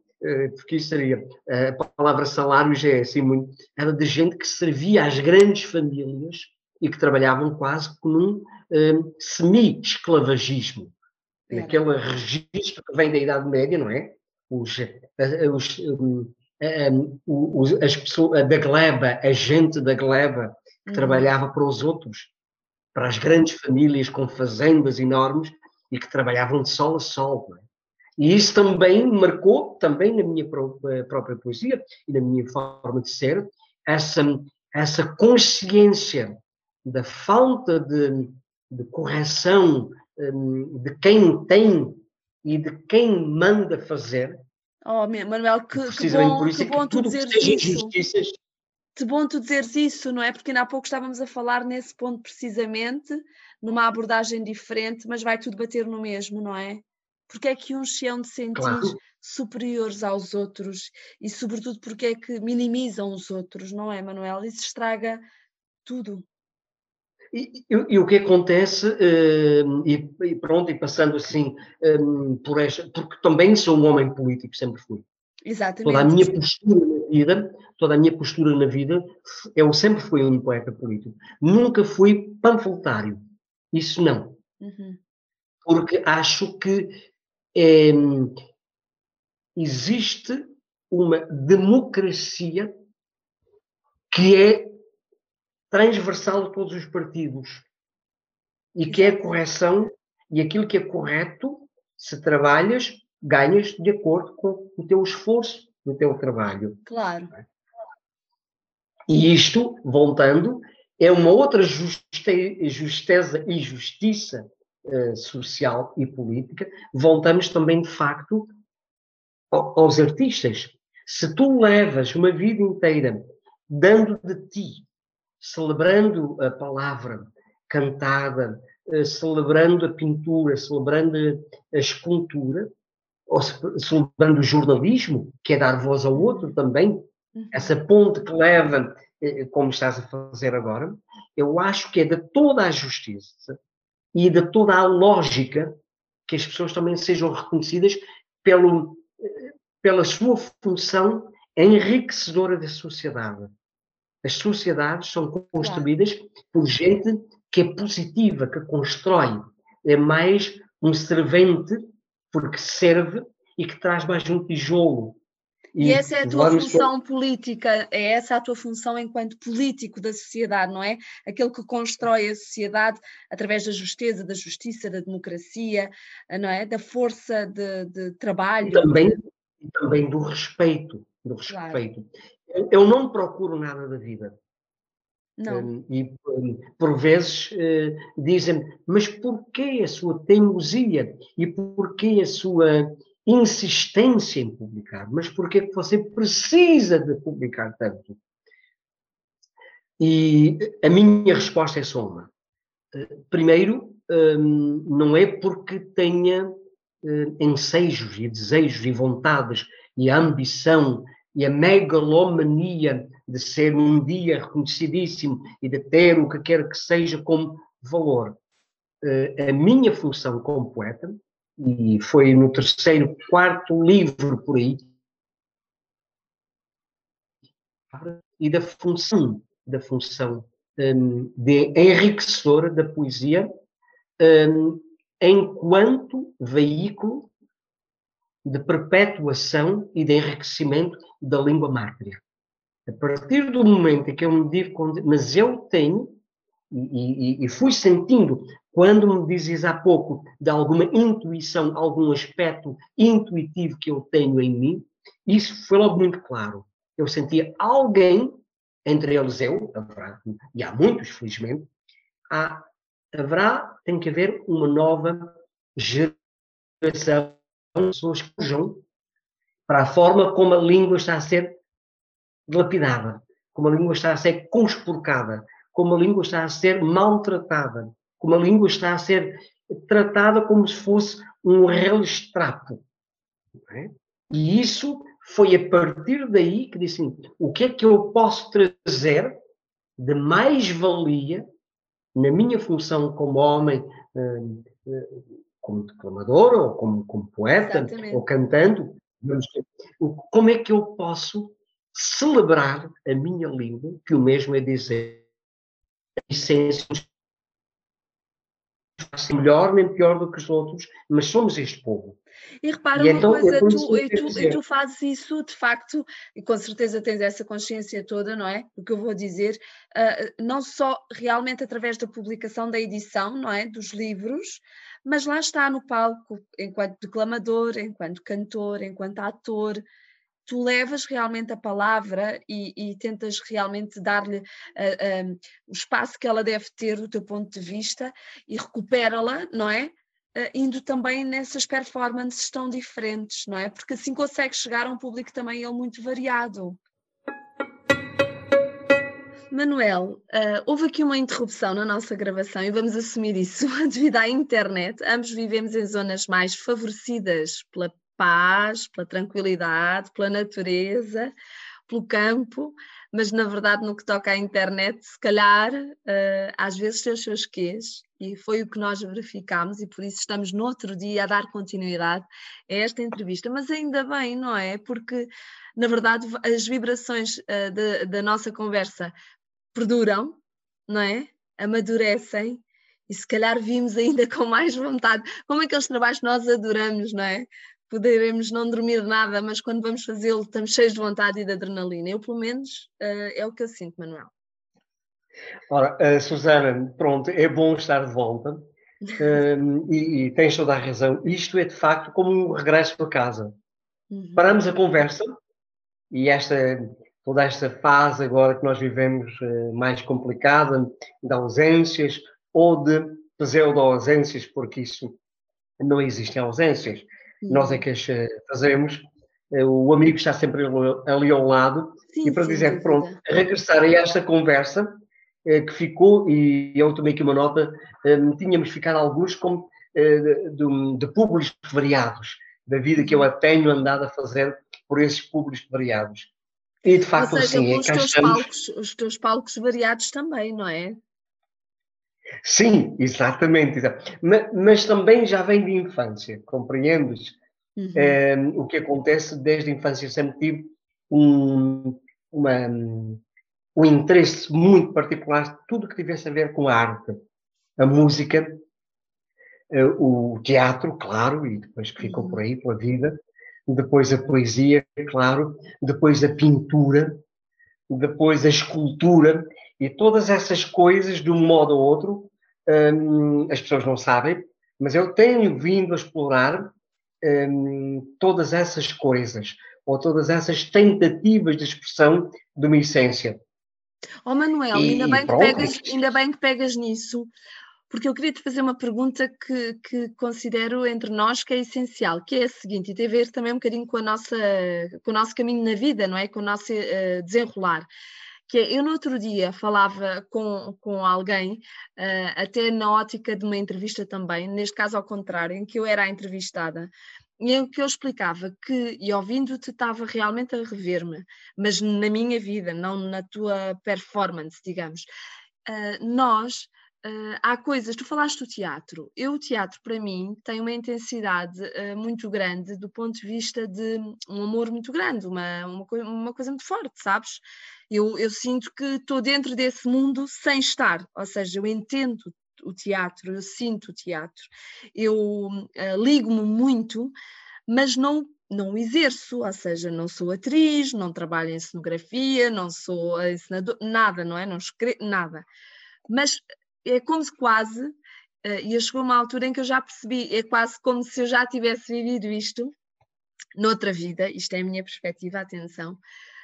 porque isso seria, eh, a palavra salário já é assim muito, era de gente que servia às grandes famílias e que trabalhavam quase com um um, semi-esclavagismo, é. naquele registro que vem da Idade Média, não é? Os, eh, os, um, os, as pessoas da gleba, a gente da gleba que uhum. trabalhava para os outros, para as grandes famílias com fazendas enormes e que trabalhavam de sol a sol. Não é? E isso também marcou, também na minha própria, própria poesia e na minha forma de ser, essa, essa consciência da falta de, de correção um, de quem tem e de quem manda fazer. Oh, Manuel, que, que bom, por isso que, é bom tu dizeres isso. Que bom tu dizeres isso, não é? Porque ainda há pouco estávamos a falar nesse ponto precisamente, numa abordagem diferente, mas vai tudo bater no mesmo, não é? Porque é que uns se hão de sentir claro. superiores aos outros e, sobretudo, porque é que minimizam os outros, não é, Manuel? Isso estraga tudo. E, e, e, o que acontece, uh, e, e, pronto, e passando assim um, por esta, porque também sou um homem político, sempre fui. Exatamente. Toda a minha postura na vida, toda a minha postura na vida, eu sempre fui um poeta político. Nunca fui panfletário. Isso não. Uhum. Porque acho que é, existe uma democracia que é transversal a todos os partidos e que é a correção e aquilo que é correto, se trabalhas, ganhas de acordo com o teu esforço no teu trabalho. Claro. E isto, voltando, é uma outra juste, justeza e justiça uh, social e política, voltamos também, de facto, aos artistas. Se tu levas uma vida inteira dando de ti, celebrando a palavra cantada, uh, celebrando a pintura, celebrando a escultura, ou celebrando o jornalismo, que é dar voz ao outro também, uhum. essa ponte que leva, eh, como estás a fazer agora, eu acho que é de toda a justiça e de toda a lógica que as pessoas também sejam reconhecidas pelo, pela sua função enriquecedora da sociedade. As sociedades são construídas por gente que é positiva, que constrói. É mais um servente porque serve e que traz mais um tijolo e, e essa é a tua função política, é essa a tua função enquanto político da sociedade, não é? Aquele que constrói a sociedade através da justeza, da justiça, da democracia, não é? Da força de, de trabalho. Também, também do respeito, do respeito. Claro. Eu não procuro nada da vida. Não. Hum, e hum, por vezes uh, dizem mas porquê a sua teimosia e porquê a sua insistência em publicar, mas porque é que você precisa de publicar tanto? E a minha resposta é só uma. Eh, primeiro, hum, não é porque tenha eh, ensejos e desejos e vontades e a ambição e a megalomania de ser um dia reconhecidíssimo e de ter o que quer que seja como valor. Eh, a minha função como poeta e foi no terceiro, quarto livro por aí, e da função da função um, de enriquecedora da poesia um, enquanto veículo de perpetuação e de enriquecimento da língua mártir. A partir do momento em que eu me digo, mas eu tenho, e, e, e fui sentindo, quando me dizes há pouco de alguma intuição, algum aspecto intuitivo que eu tenho em mim, isso foi logo muito claro. Eu sentia alguém, entre eles eu, haverá, e há muitos, felizmente, há, haverá, tem que haver uma nova geração de pessoas que fujam para a forma como a língua está a ser dilapidada, como a língua está a ser conspurcada, como a língua está a ser maltratada, como a língua está a ser tratada como se fosse um relstrapo. É? E isso foi a partir daí que disse assim, o que é que eu posso trazer de mais-valia na minha função como homem, eh, eh, como declamador, ou como, como poeta, Exatamente. ou cantando, como é que eu posso celebrar a minha língua, que o mesmo é dizer essência melhor nem pior do que os outros, mas somos este povo. E repara e uma então, coisa, é tu, e, tu, e tu fazes isso de facto, e com certeza tens essa consciência toda, não é? O que eu vou dizer, uh, não só realmente através da publicação da edição, não é? Dos livros, mas lá está no palco, enquanto declamador, enquanto cantor, enquanto ator, tu levas realmente a palavra e, e tentas realmente dar-lhe uh, uh, o espaço que ela deve ter do teu ponto de vista e recupera-la, não é? Uh, indo também nessas performances tão diferentes, não é? Porque assim consegues chegar a um público também ele muito variado. Manuel, uh, houve aqui uma interrupção na nossa gravação e vamos assumir isso devido à internet. Ambos vivemos em zonas mais favorecidas pela paz, pela tranquilidade, pela natureza, pelo campo, mas na verdade no que toca à internet, se calhar uh, às vezes tem os seus quês e foi o que nós verificámos e por isso estamos no outro dia a dar continuidade a esta entrevista, mas ainda bem, não é? Porque na verdade as vibrações uh, de, da nossa conversa perduram, não é? Amadurecem e se calhar vimos ainda com mais vontade, como aqueles trabalhos que nós adoramos, não é? Poderemos não dormir nada, mas quando vamos fazê-lo estamos cheios de vontade e de adrenalina. Eu, pelo menos, uh, é o que eu sinto, Manuel. Ora, uh, Susana, pronto, é bom estar de volta uh, e, e, tens toda a razão. Isto é, de facto, como um regresso a casa. Uhum. Paramos a conversa e esta, toda esta fase agora que nós vivemos uh, mais complicada, de ausências ou de pseudo-ausências, porque isso não existem ausências nós é que as eh, fazemos. Eh, o amigo está sempre ali ao lado. Sim, e para sim, dizer, pronto, regressar a esta conversa eh, que ficou, e eu tomei aqui uma nota, tínhamos ficado alguns como de, de públicos variados, da vida que eu a tenho andado a fazer por esses públicos variados. E de facto, Ou seja, sim, é os, teus palcos, os teus palcos variados também, não é? Sim, exatamente. Mas, mas, também já vem de infância, compreendes? Uhum. É, o que acontece desde a infância, sempre tive um, uma, um interesse muito particular, tudo que tivesse a ver com a arte, a música, eh, o teatro, claro, e depois que ficou uhum. por aí pela vida, depois a poesia, claro, depois a pintura, depois a escultura, e todas essas coisas, de um modo ou outro, hum, as pessoas não sabem, mas eu tenho vindo a explorar hum, todas essas coisas, ou todas essas tentativas de expressão de uma essência. Oh Manuel, e, ainda, bem pronto, que pegas, ainda bem que pegas nisso, porque eu queria te fazer uma pergunta que, que, considero entre nós que é essencial, que é a seguinte, e tem a ver também um bocadinho com, a nossa, com o nosso caminho na vida, não é? Com o nosso uh, desenrolar que eu no outro dia falava com, com alguém, uh, até na ótica de uma entrevista também, neste caso ao contrário, em que eu era a entrevistada, e em que eu explicava que, e ouvindo-te, estava realmente a rever-me, mas na minha vida, não na tua performance, digamos. Uh, nós Uh, há coisas, tu falaste do teatro. Eu, o teatro, para mim, tem uma intensidade uh, muito grande do ponto de vista de um amor muito grande, uma, uma, uma coisa muito forte, sabes? Eu, eu sinto que estou dentro desse mundo sem estar, ou seja, eu entendo o teatro, eu sinto o teatro, eu uh, ligo-me muito, mas não não exerço, ou seja, não sou atriz, não trabalho em cenografia, não sou ensinador, nada, não é? Não escrevo nada. Mas é como se quase, uh, e chegou uma altura em que eu já percebi, é quase como se eu já tivesse vivido isto noutra vida, isto é a minha perspectiva, atenção,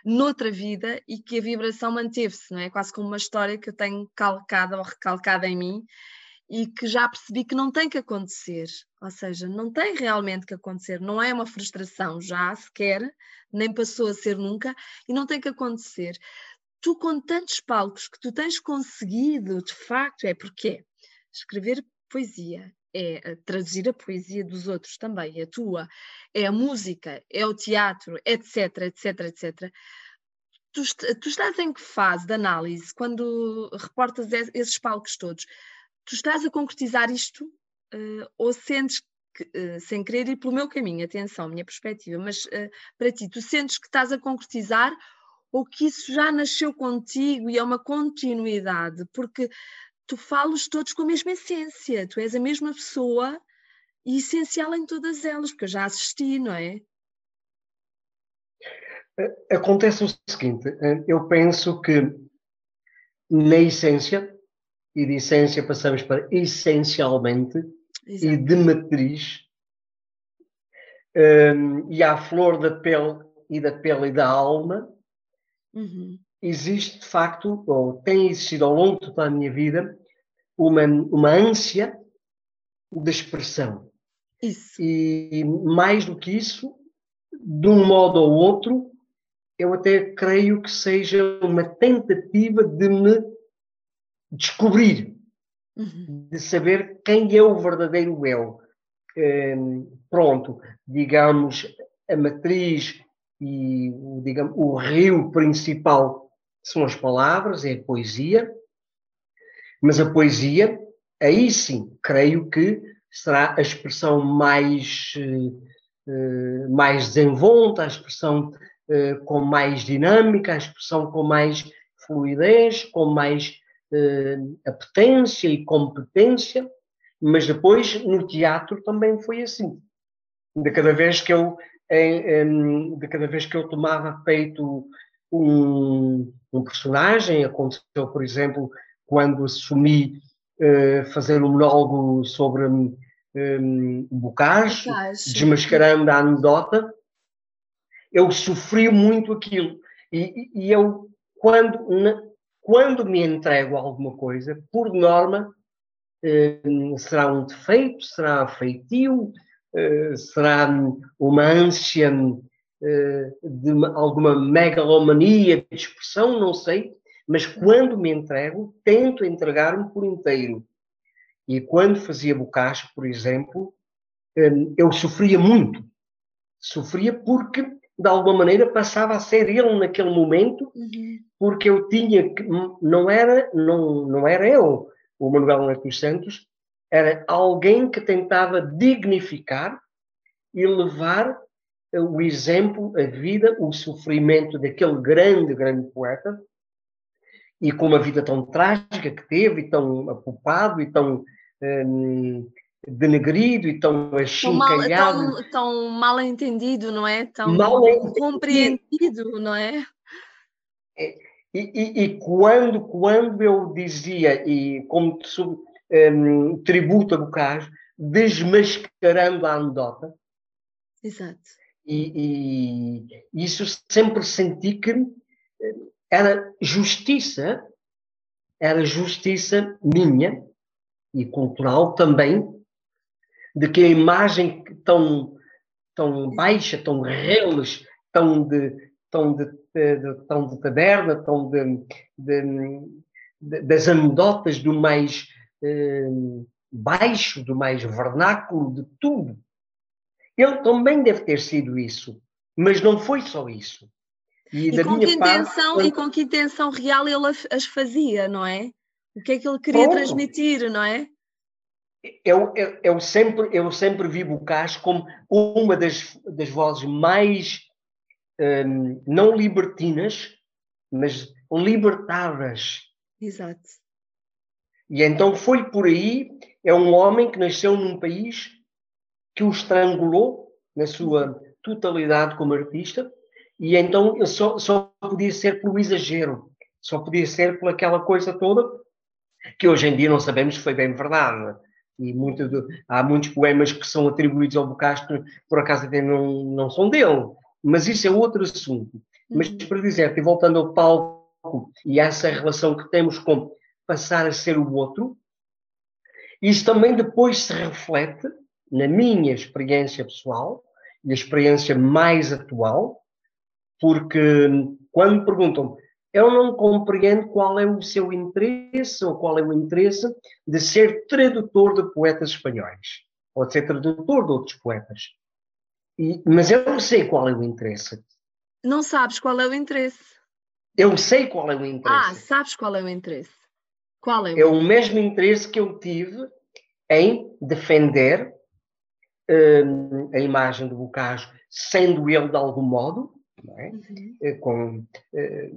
noutra vida e que a vibração manteve-se, não é? Quase como uma história que eu tenho calcada ou recalcada em mim e que já percebi que não tem que acontecer, ou seja, não tem realmente que acontecer, não é uma frustração já sequer, nem passou a ser nunca, e não tem que acontecer. Tu, com tantos palcos que tu tens conseguido, de facto, é porque escrever poesia, é traduzir a poesia dos outros também, é a tua, é a música, é o teatro, etc, etc, etc. Tu, tu estás em que fase de análise quando reportas esses palcos todos? tu estás a concretizar isto uh, ou sentes que, uh, sem querer ir pelo meu caminho, atenção, minha perspectiva, mas uh, para ti, tu sentes que estás a concretizar ou que isso já nasceu contigo e é uma continuidade, porque tu falas todos com a mesma essência, tu és a mesma pessoa e essencial em todas elas, porque eu já assisti, não é? Acontece o seguinte, eu penso que na essência e de essência passamos para essencialmente Exato. e de matriz um, e à flor da pele e da pele e da alma uhum. Existe de facto ou tem existido ao longo de toda a minha vida uma, uma ânsia de expressão isso. e mais do que isso de um modo ou outro eu até creio que seja uma tentativa de me descobrir, uhum. de saber quem é o verdadeiro eu. Um, pronto, digamos, a matriz e digamos, o rio principal são as palavras, é a poesia, mas a poesia, aí sim, creio que será a expressão mais, uh, mais desenvolta, a expressão uh, com mais dinâmica, a expressão com mais fluidez, com mais uh, apetência e competência, mas depois no teatro também foi assim. De cada vez que eu, em, de cada vez que eu tomava peito um, um personagem, aconteceu, por exemplo, quando assumi uh, fazer um monólogo sobre um, um Bocage, desmascarando a anedota, eu sofri muito aquilo. E, e eu, quando, quando me entrego a alguma coisa, por norma, eh, será um defeito, será feitio, eh, será uma ânsia de alguma megalomania de expressão, não sei, mas quando me entrego, tento entregar-me por inteiro. E quando fazia bocacho, por exemplo, eu sofria muito. Sofria porque, de alguma maneira, passava a ser ele naquele momento uhum porque eu tinha que, não era, não, não era eu, o Manuel Neto dos Santos, era alguém que tentava dignificar e levar o exemplo, a vida, o sofrimento daquele grande, grande poeta, e com uma vida tão trágica que teve, e tão apupado, e tão hum, denegrido, e tão achincalhado. Tão, tão, tão mal entendido, não é? Tão mal compreendido, não é? é e, e, e, quando, quando eu dizia, e como um, tributo a Bocage, desmascarando a anedota. Exato. E, e, isso sempre senti que eh, era justiça, era justiça minha e cultural também, de que a imagem tão, tão baixa, tão reles, tão de, tão de de, tão de taberna, tão de, de, das anedotas do mais eh, baixo, do mais vernáculo, de tudo. Ele também deve ter sido isso, mas não foi só isso. E, e com, que intenção, parte, e com que intenção real ele as fazia, não é? O que é que ele queria transmitir, não é? Eu, eu, eu, sempre, eu sempre vi Bocage como uma das, das vozes mais um, não libertinas, mas libertadas. Exato. E então foi por aí, é um homem que nasceu num país que o estrangulou na sua totalidade como artista, e então só, só podia ser pelo exagero, só podia ser por aquela coisa toda que hoje em dia não sabemos se foi bem verdade. E muito de, há muitos poemas que são atribuídos ao Bocastro, por acaso até não, não são dele, mas isso é outro assunto. Mas uhum. para dizer, e voltando ao palco e essa relação que temos com passar a ser o outro, isso também depois se reflete na minha experiência pessoal e a experiência mais atual, porque quando me perguntam eu não compreendo qual é o seu interesse ou qual é o interesse de ser tradutor de poetas espanhóis ou de ser tradutor de outros poetas. E, mas eu não sei qual é o interesse. Não sabes qual é o interesse? Eu sei qual é o interesse. Ah, sabes qual é o interesse? Qual é o É o mesmo interesse que eu tive em defender a imagem do Bocage, sendo ele de algum modo, é? Uhum. Eh, com, eh,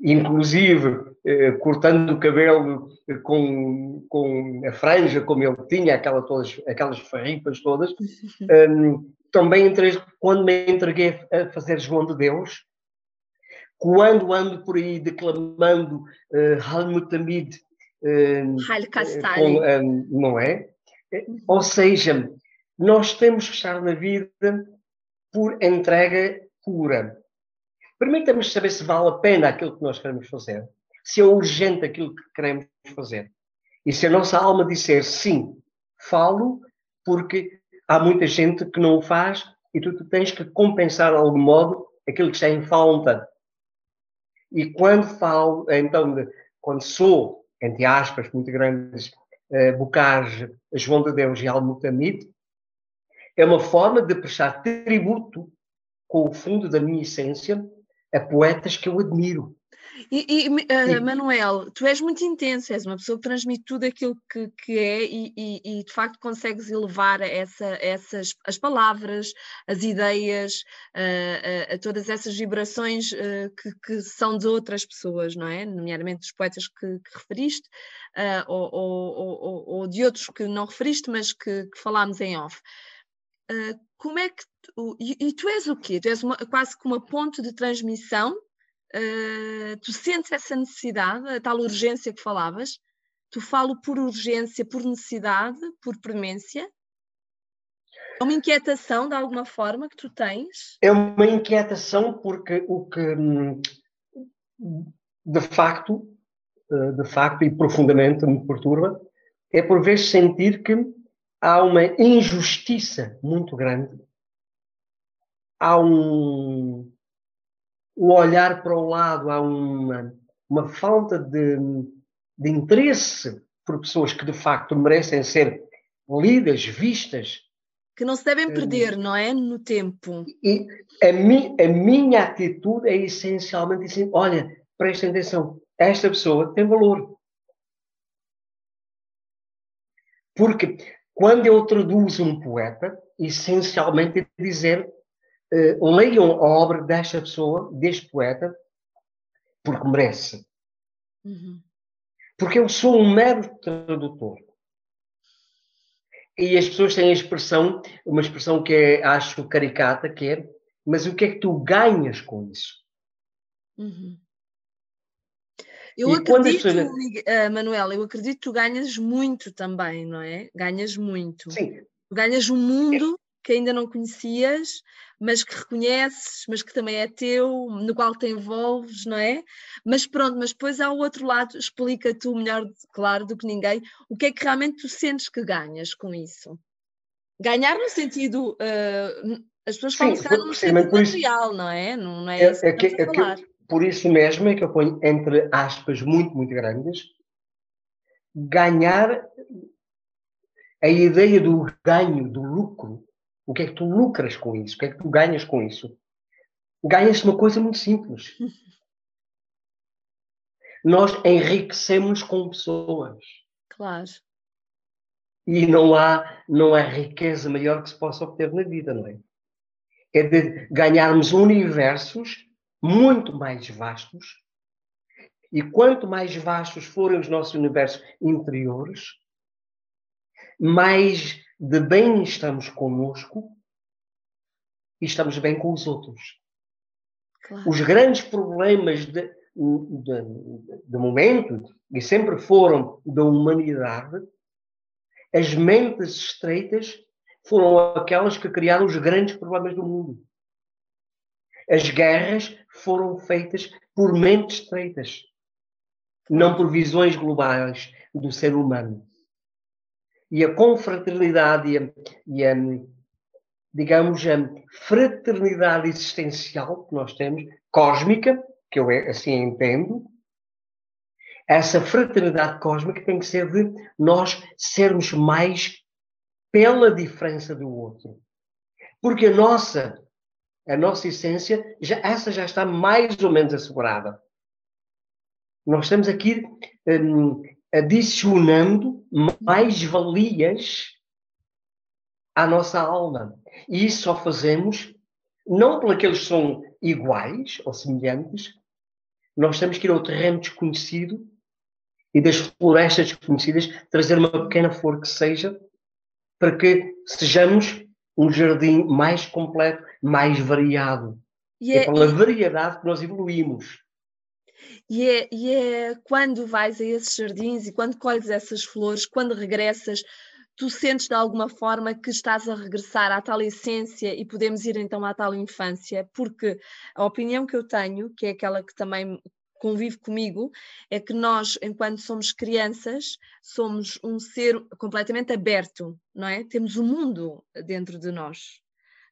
inclusive eh, cortando o cabelo com, com a franja como ele tinha, aquela todas, aquelas farripas todas. Um, também quando me entreguei a fazer João de Deus, quando ando por aí declamando uh, Halmutamid, uh, com, um, não é? Uhum. Ou seja, nós temos que estar na vida por entrega pura. Permita-me saber se vale a pena aquilo que nós queremos fazer, se é urgente aquilo que queremos fazer. E se a nossa alma disser sim, falo, porque há muita gente que não o faz e tu, tens que compensar de algum modo aquilo que está em falta. E quando falo, então, de, quando sou, entre aspas, muito grandes, uh, Bocage, João de Deus e Almutamid, é uma forma de prestar tributo com o fundo da minha essência a poetas que eu admiro. E, e uh, Manuel, tu és muito intenso, és uma pessoa que transmite tudo aquilo que, que é e, e, e de facto consegues elevar essa, essas as palavras, as ideias, uh, uh, todas essas vibrações que, que, são de outras pessoas, não é? Nomeadamente dos poetas que, que referiste, ou, ou, ou, ou, de outros que não referiste, mas que, que falámos em off. Como é que tu, e, tu és o quê? Tu és uma, quase como uma ponte de transmissão Uh, tu sentes essa necessidade, a tal urgência que falavas? Tu falo por urgência, por necessidade, por premência? É uma inquietação de alguma forma que tu tens? É uma inquietação porque o que hum, de facto, eh, de facto e profundamente me perturba é por vezes sentir que há uma injustiça muito grande. Há um, o olhar para o lado, há uma, uma falta de, de interesse por pessoas que de facto merecem ser lidas, vistas. Que não se devem perder, não é? No tempo. E a, mi, a minha atitude é essencialmente assim: olha, prestem atenção, esta pessoa tem valor. Porque quando eu traduzo um poeta, essencialmente é dizer uh, leiam a obra desta pessoa, deste poeta, porque merece. Uhum. Porque eu sou um mero tradutor. E as pessoas têm a expressão, uma expressão que é, acho caricata, que é, mas o que é que tu ganhas com isso? Uhum. Eu e acredito, pessoas... uh, Manuel, eu acredito que tu ganhas muito também, não é? Ganhas muito. Sim. Tu ganhas um mundo que ainda não conhecias, mas que reconheces, mas que também é teu, no qual te envolves, não é? Mas pronto, mas depois há o outro lado, explica tu melhor, claro, do que ninguém, o que é que realmente tu sentes que ganhas com isso? Ganhar no sentido. Uh, as pessoas falam sim, no sentido material, não é? Não, não é, é, é, que, é que, Por isso mesmo é que eu ponho entre aspas muito, muito grandes, ganhar a ideia do ganho, do lucro, o que é que tu lucras com isso? O que é que tu ganhas com isso? Ganhas uma coisa muito simples. Nós enriquecemos com pessoas. Claro. E não há, não há riqueza maior que se possa obter na vida, não é? É de ganharmos universos muito mais vastos E quanto mais vastos forem os nossos universos interiores, mais de bem estamos conosco e estamos bem com os outros. Claro. Os grandes problemas de, de, de momento, e sempre foram da humanidade, as mentes estreitas foram aquelas que criaram os grandes problemas do mundo. As guerras foram feitas por mentes estreitas, não por visões globais do ser humano. E a confraternidade e a, e a digamos, a fraternidade existencial que nós temos, cósmica, que eu assim entendo, essa fraternidade cósmica tem que ser de nós sermos mais pela diferença do outro. Porque a nossa, a nossa essência, já, essa já está mais ou menos assegurada. Nós estamos aqui um, adicionando mais valias à nossa alma. E isso só fazemos não por aqueles que são iguais ou semelhantes, nós temos que ir ao terreno desconhecido e das florestas desconhecidas trazer uma pequena flor que seja para que sejamos um jardim mais completo, mais variado. E é, é pela variedade que nós evoluímos. E é, e é quando vais a esses jardins e quando colhes essas flores, quando regressas, tu sentes de alguma forma que estás a regressar à tal essência e podemos ir então à tal infância, porque a opinião que eu tenho, que é aquela que também convive comigo, é que nós, enquanto somos crianças, somos um ser completamente aberto, não é? Temos o um mundo dentro de nós.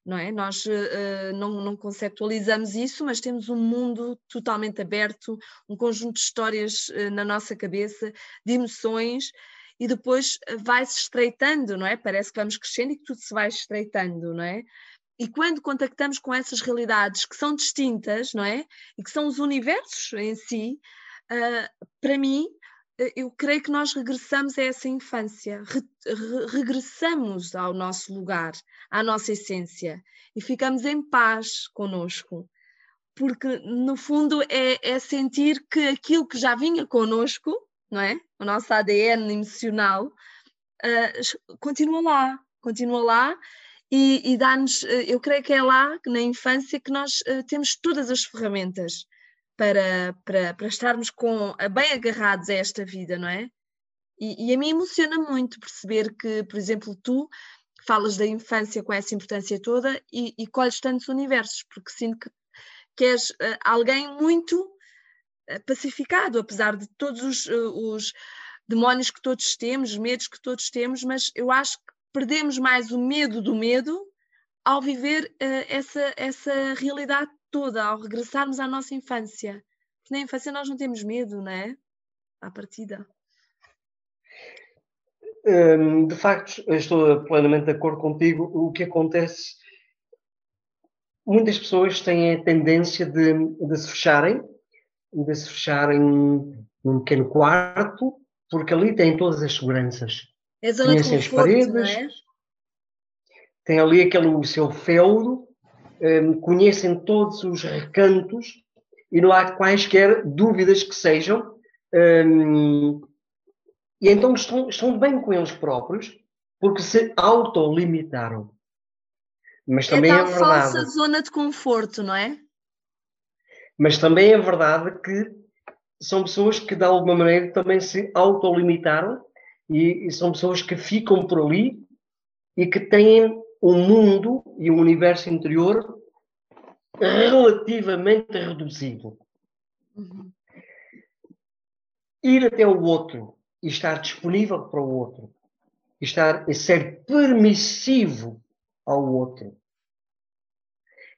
Não é? Nós uh, não, não conceptualizamos isso, mas temos um mundo totalmente aberto, um conjunto de histórias uh, na nossa cabeça, de emoções, e depois vai-se estreitando, não é? Parece que vamos crescendo e que tudo se vai estreitando, não é? E quando contactamos com essas realidades que são distintas, não é? E que são os universos em si, uh, para mim, eh, eu creio que nós regressamos a essa infância, re, re, regressamos ao nosso lugar, à nossa essência e ficamos em paz conosco. Porque, no fundo, é, é sentir que aquilo que já vinha conosco, não é? O nosso ADN emocional, uh, continua lá, continua lá e, e dá-nos, eh, eu creio que é lá, na infância, que nós uh, temos todas as ferramentas para, para, para estarmos com, bem agarrados a esta vida, não é? E, e, a mim emociona muito perceber que, por exemplo, tu falas da infância com essa importância toda e, e colhes tantos universos, porque sinto que, que és uh, alguém muito pacificado, apesar de todos os, uh, os demónios que todos temos, os medos que todos temos, mas eu acho que perdemos mais o medo do medo ao viver uh, essa, essa realidade toda, ao regressarmos à nossa infância. Porque na infância nós não temos medo, não é? À partida. Hum, de facto, estou plenamente de acordo contigo. O que acontece, muitas pessoas têm a tendência de, de se fecharem, de se fecharem num pequeno quarto, porque ali têm todas as seguranças. É zona conhecem de conforto, as paredes, é? tem ali aquele o seu feudo, um, conhecem todos os recantos e não há quaisquer dúvidas que sejam. Um, e então estão, estão bem com eles próprios porque se autolimitaram. Mas também é, tal é verdade. falsa zona de conforto, não é? Mas também é verdade que são pessoas que de alguma maneira também se autolimitaram e, e são pessoas que ficam por ali e que têm um mundo e um universo interior relativamente reduzido. Uhum. Ir até o outro e estar disponível para o outro, estar e ser permissivo ao outro.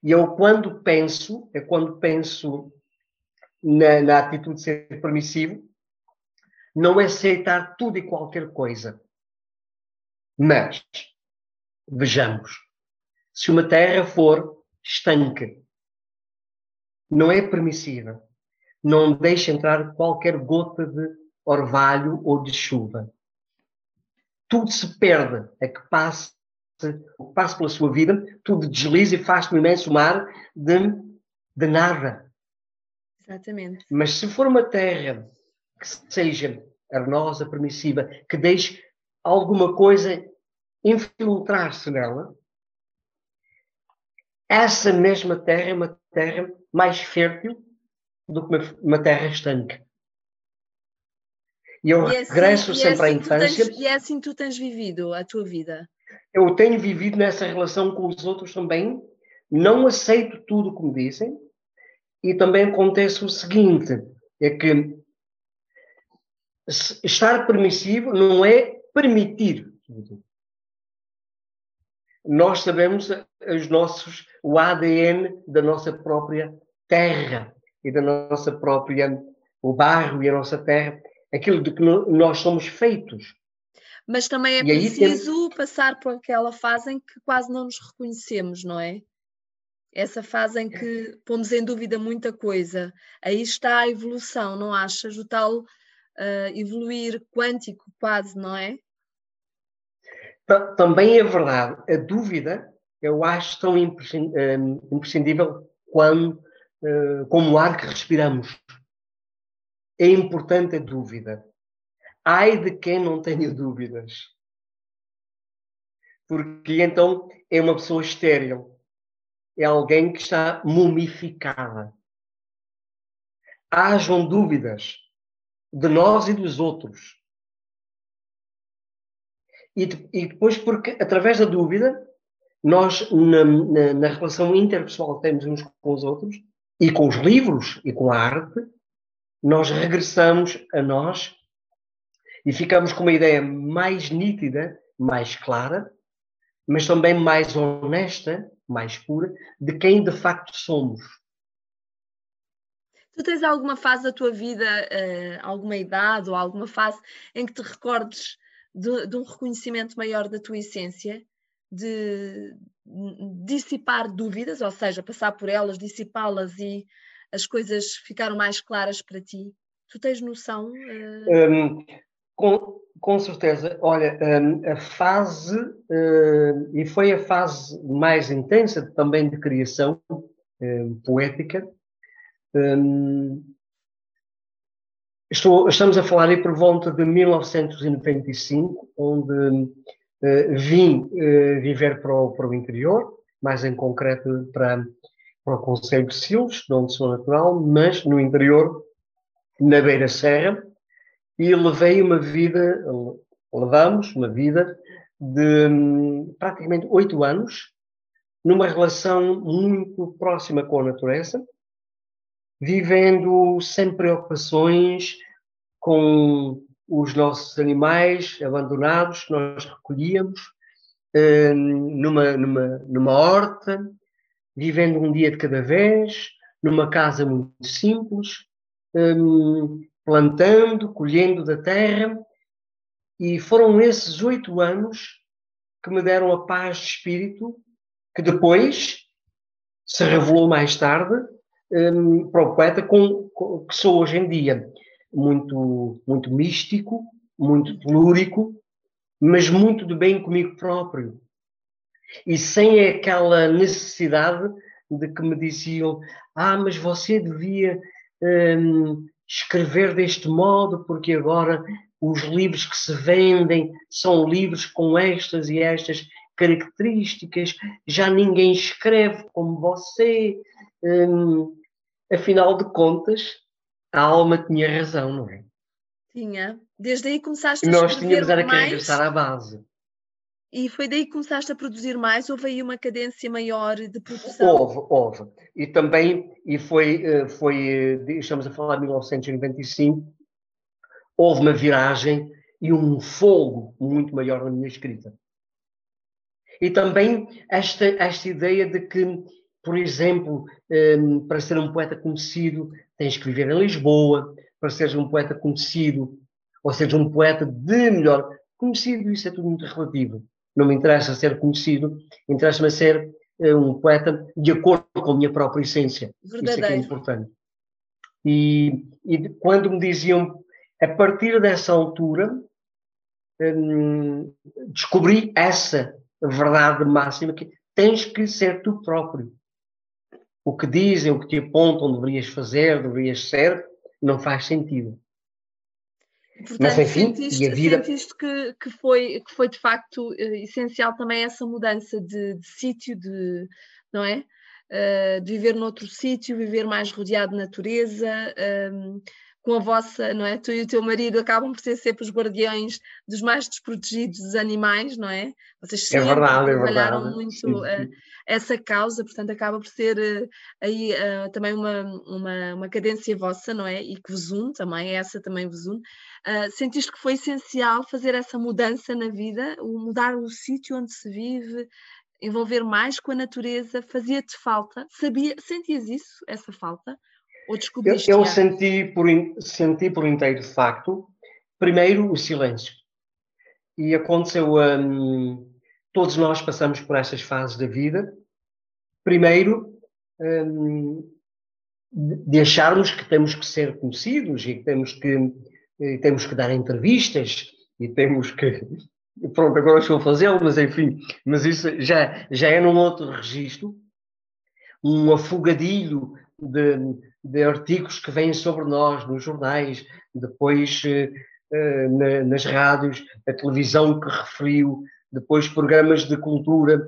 E eu quando penso, é quando penso na, na atitude de ser permissivo, não aceitar tudo e qualquer coisa. Mas, vejamos, se uma terra for estanque, não é permissiva, não deixa entrar qualquer gota de orvalho ou de chuva. Tudo se perde, é que passa, passa pela sua vida, tudo desliza e faz um imenso mar de, de nada. Exatamente. Mas se for uma terra que seja arenosa, permissiva, que deixe alguma coisa infiltrar-se nela, essa mesma terra é uma terra mais fértil do que uma, terra estanque. E eu e é assim, regresso assim, sempre é assim à infância. Tens, e é assim que tu tens vivido a tua vida? Eu tenho vivido nessa relação com os outros também. Não aceito tudo como dizem. E também acontece o seguinte: é que estar permissivo não é permitir. Nós sabemos os nossos, o ADN da nossa própria terra e da nossa própria, o barro e a nossa terra, aquilo de que nós somos feitos. Mas também é e preciso tem... passar por aquela fase em que quase não nos reconhecemos, não é? Essa fase em que pomos em dúvida muita coisa. Aí está a evolução, não achas? O tal uh, evoluir quântico, quase, não é? Também é verdade. A dúvida, eu acho tão eh, imprescindível quando, uh, como o ar que respiramos. É importante a dúvida. Ai de quem não tenha dúvidas. Porque então é uma pessoa estéril. É alguém que está mumificada. Hajam dúvidas de nós e dos outros. E, e depois, porque através da dúvida, nós, na, na, na relação interpessoal que temos uns com os outros, e com os livros e com a arte, nós regressamos a nós e ficamos com uma ideia mais nítida, mais clara, mas também mais honesta, mais pura, de quem de facto somos. Tu tens alguma fase da tua vida, uh, alguma idade ou alguma fase em que te recordes de, de um reconhecimento maior da tua essência? De dissipar dúvidas, ou seja, passar por elas, dissipá-las e as coisas ficaram mais claras para ti? Tu tens noção? Uh... Um, com, com certeza. Olha, um, a fase, uh, e foi a fase mais intensa também de criação um, poética. Hum, estou, estamos a falar aí por volta de 1995, onde uh, vim uh, viver para o, para o interior, mais em concreto para para o Conselho de Silves, de onde sou natural, mas no interior, na Beira Serra, e levei uma vida, levamos uma vida de hum, praticamente oito anos, numa relação muito próxima com a natureza, vivendo sem preocupações com os nossos animais abandonados, nós recolhíamos, hum, numa, numa, numa horta, vivendo um dia de cada vez, numa casa muito simples, um, plantando, colhendo da terra. E foram esses oito anos que me deram a paz de espírito, que depois se revelou mais tarde um, para o poeta com, com, que sou hoje em dia. Muito, muito místico, muito telúrico, mas muito de bem comigo próprio e sem aquela necessidade de que me diziam: Ah, mas você devia hum, escrever deste modo, porque agora os livros que se vendem são livros com estas e estas características, já ninguém escreve como você. Hum, afinal de contas, a alma tinha razão, não é? Tinha. Desde aí começaste a Nós tínhamos era que regressar à base. E foi daí que começaste a produzir mais? Houve aí uma cadência maior de produção? Houve, houve. E também, e foi, eh, foi eh, estamos a falar de 1995, houve uma viragem e um fogo muito maior na minha escrita. E também esta, esta ideia de que, por exemplo, ehm, para ser um poeta conhecido, tens que viver em Lisboa, para seres um poeta conhecido, ou seres um poeta de melhor conhecido, isso é tudo muito relativo não me interessa ser conhecido, interessa-me ser uh, um poeta de acordo com a minha própria essência. Verdadeiro. Isso é que é importante. E, e quando me diziam, a partir dessa altura, um, descobri essa verdade máxima que tens que ser tu próprio. O que dizem, o que te apontam, deverias fazer, deverias ser, não faz sentido. Portanto, Mas enfim, sentiste, e a vida... sentiste que, que, foi, que foi de facto eh, essencial também essa mudança de, de sítio, de, não é? Uh, de viver noutro sítio, viver mais rodeado de natureza, um, ehm, com a vossa, não é? Tu e o teu marido acabam por ser sempre os guardiões dos mais desprotegidos dos animais, não é? Vocês é sempre é verdade, trabalharam é verdade. muito uh, essa causa, portanto acaba por ser uh, aí uh, também uma, uma, uma cadência vossa, não é? E que vos une também, essa também vos une. sentiste que foi essencial fazer essa mudança na vida, o mudar o sítio onde se vive, envolver mais com a natureza, fazia-te falta? Sabia, sentias isso, essa falta? Ou descobriste? Eu, eu senti, por, senti por inteiro, de facto, primeiro o silêncio. E aconteceu, um, todos nós passamos por estas fases da vida. Primeiro, um, de acharmos que temos que ser conhecidos e que temos que, temos que dar entrevistas e temos que. Pronto, agora estou a fazê-lo, mas enfim, mas isso já, já é num outro registro, um afogadilho de, de artigos que vêm sobre nós nos jornais, depois eh, eh, na, nas rádios, a televisão que referiu, depois programas de cultura,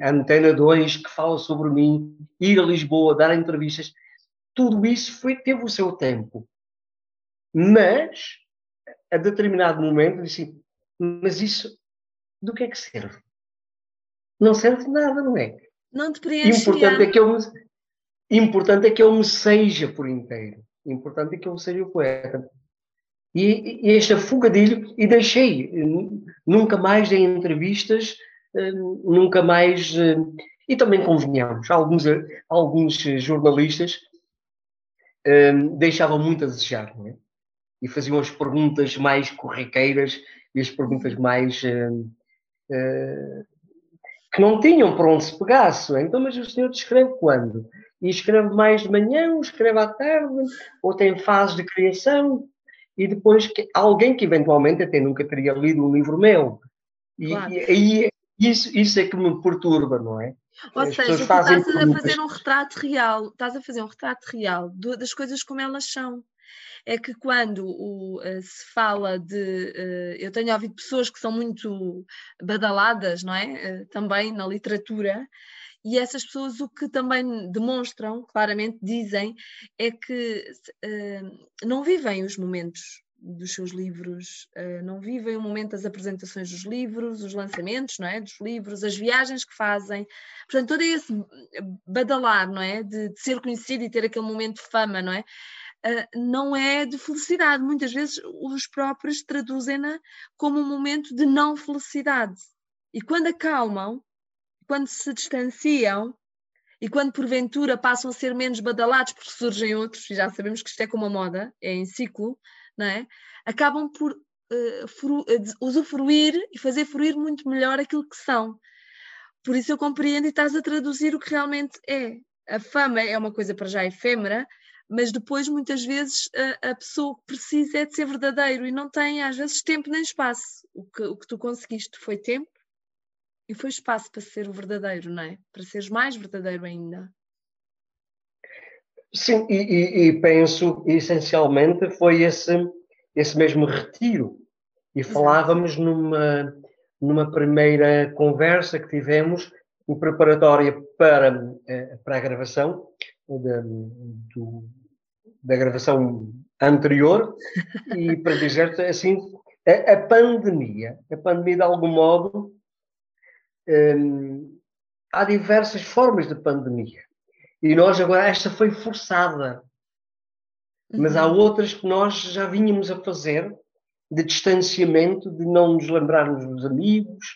a Antena 2 que fala sobre mim, ir a Lisboa, dar entrevistas, tudo isso foi, teve o seu tempo. Mas, a determinado momento, disse, mas isso, do que é que serve? Não serve de nada, não é? Não te preenche. Importante é que eu me, Importante é que eu me seja por inteiro. Importante é que eu seja o poeta. E, e este afogadilho, e deixei, nunca mais em entrevistas, hum, nunca mais. Hum, e também convenhamos, alguns, alguns jornalistas um, deixavam muito a desejar, é? E faziam as perguntas mais corriqueiras e as perguntas mais. Uh, que não tinham para onde se pegasse. É? Então, mas o senhor descreve quando? e escreve mais de manhã, ou escreve à tarde, ou tem fases de criação, e depois que, alguém que eventualmente até nunca teria lido um livro meu. E, claro. e, e isso, isso é que me perturba, não é? Ou As seja, tu estás a fazer um retrato real, estás a fazer um retrato real das coisas como elas são. É que quando o, uh, se fala de. Uh, eu tenho ouvido pessoas que são muito badaladas, não é? Uh, também na literatura, e essas pessoas o que também demonstram, claramente dizem, é que não vivem os momentos dos seus livros, uh, não vivem o momento das apresentações dos livros, os lançamentos, não é, dos livros, as viagens que fazem. Portanto, todo esse badalar, não é, de, de ser conhecido e ter aquele momento de fama, não é? Uh, não é de felicidade. Muitas vezes os próprios traduzem-na como um momento de não felicidade. E quando acalmam, quando se distanciam e quando porventura passam a ser menos badalados porque surgem outros, e já sabemos que isto é como a moda, é em ciclo, não é? acabam por uh, fru, uh, usufruir e fazer fruir muito melhor aquilo que são. Por isso eu compreendo e estás a traduzir o que realmente é. A fama é uma coisa para já efêmera, mas depois muitas vezes a, a, pessoa precisa é de ser verdadeiro e não tem às vezes tempo nem espaço. O que, o que tu conseguiste foi tempo e foi espaço para ser o verdadeiro, não é? Para seres mais verdadeiro ainda. Sim, e, e, e penso essencialmente foi esse, esse mesmo retiro. E falávamos numa, numa primeira conversa que tivemos em preparatória para, eh, para a gravação da, do, da gravação anterior e para dizer-te assim a, a pandemia, a pandemia de algum modo Hum, há diversas formas de pandemia. E nós agora, esta foi forçada. Mas há uhum. outras que nós já vínhamos a fazer, de distanciamento, de não nos lembrarmos dos amigos,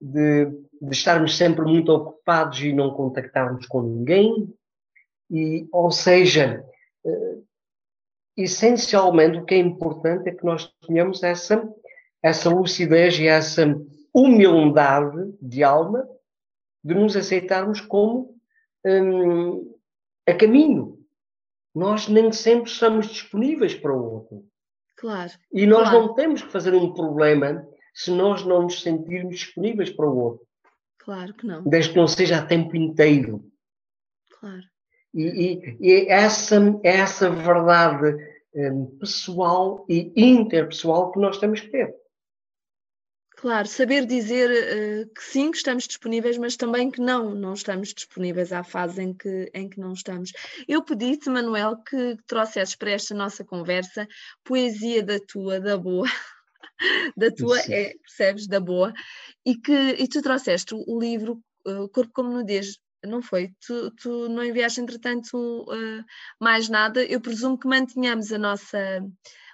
de, de estarmos sempre muito ocupados e não contactarmos com ninguém. E, ou seja, uh, essencialmente o que é importante é que nós tenhamos essa, essa lucidez e essa humildade de alma de nos aceitarmos como hum, a caminho. Nós nem sempre estamos disponíveis para o outro. Claro. E nós claro. não temos que fazer um problema se nós não nos sentirmos disponíveis para o outro. Claro que não. Desde que não seja a tempo inteiro. Claro. E, e, e essa, essa verdade um, pessoal e interpessoal que nós temos que ter. Claro, saber dizer uh, que sim, que estamos disponíveis, mas também que não, não estamos disponíveis à fase em que, em que não estamos. Eu pedi-te, Manuel, que trouxesses para esta nossa conversa poesia da tua, da boa, da tua, é, percebes, da boa, e que e tu trouxeste o livro uh, Corpo como Nudez, não foi? Tu, tu não enviaste, entretanto, uh, mais nada. Eu presumo que mantenhamos a nossa,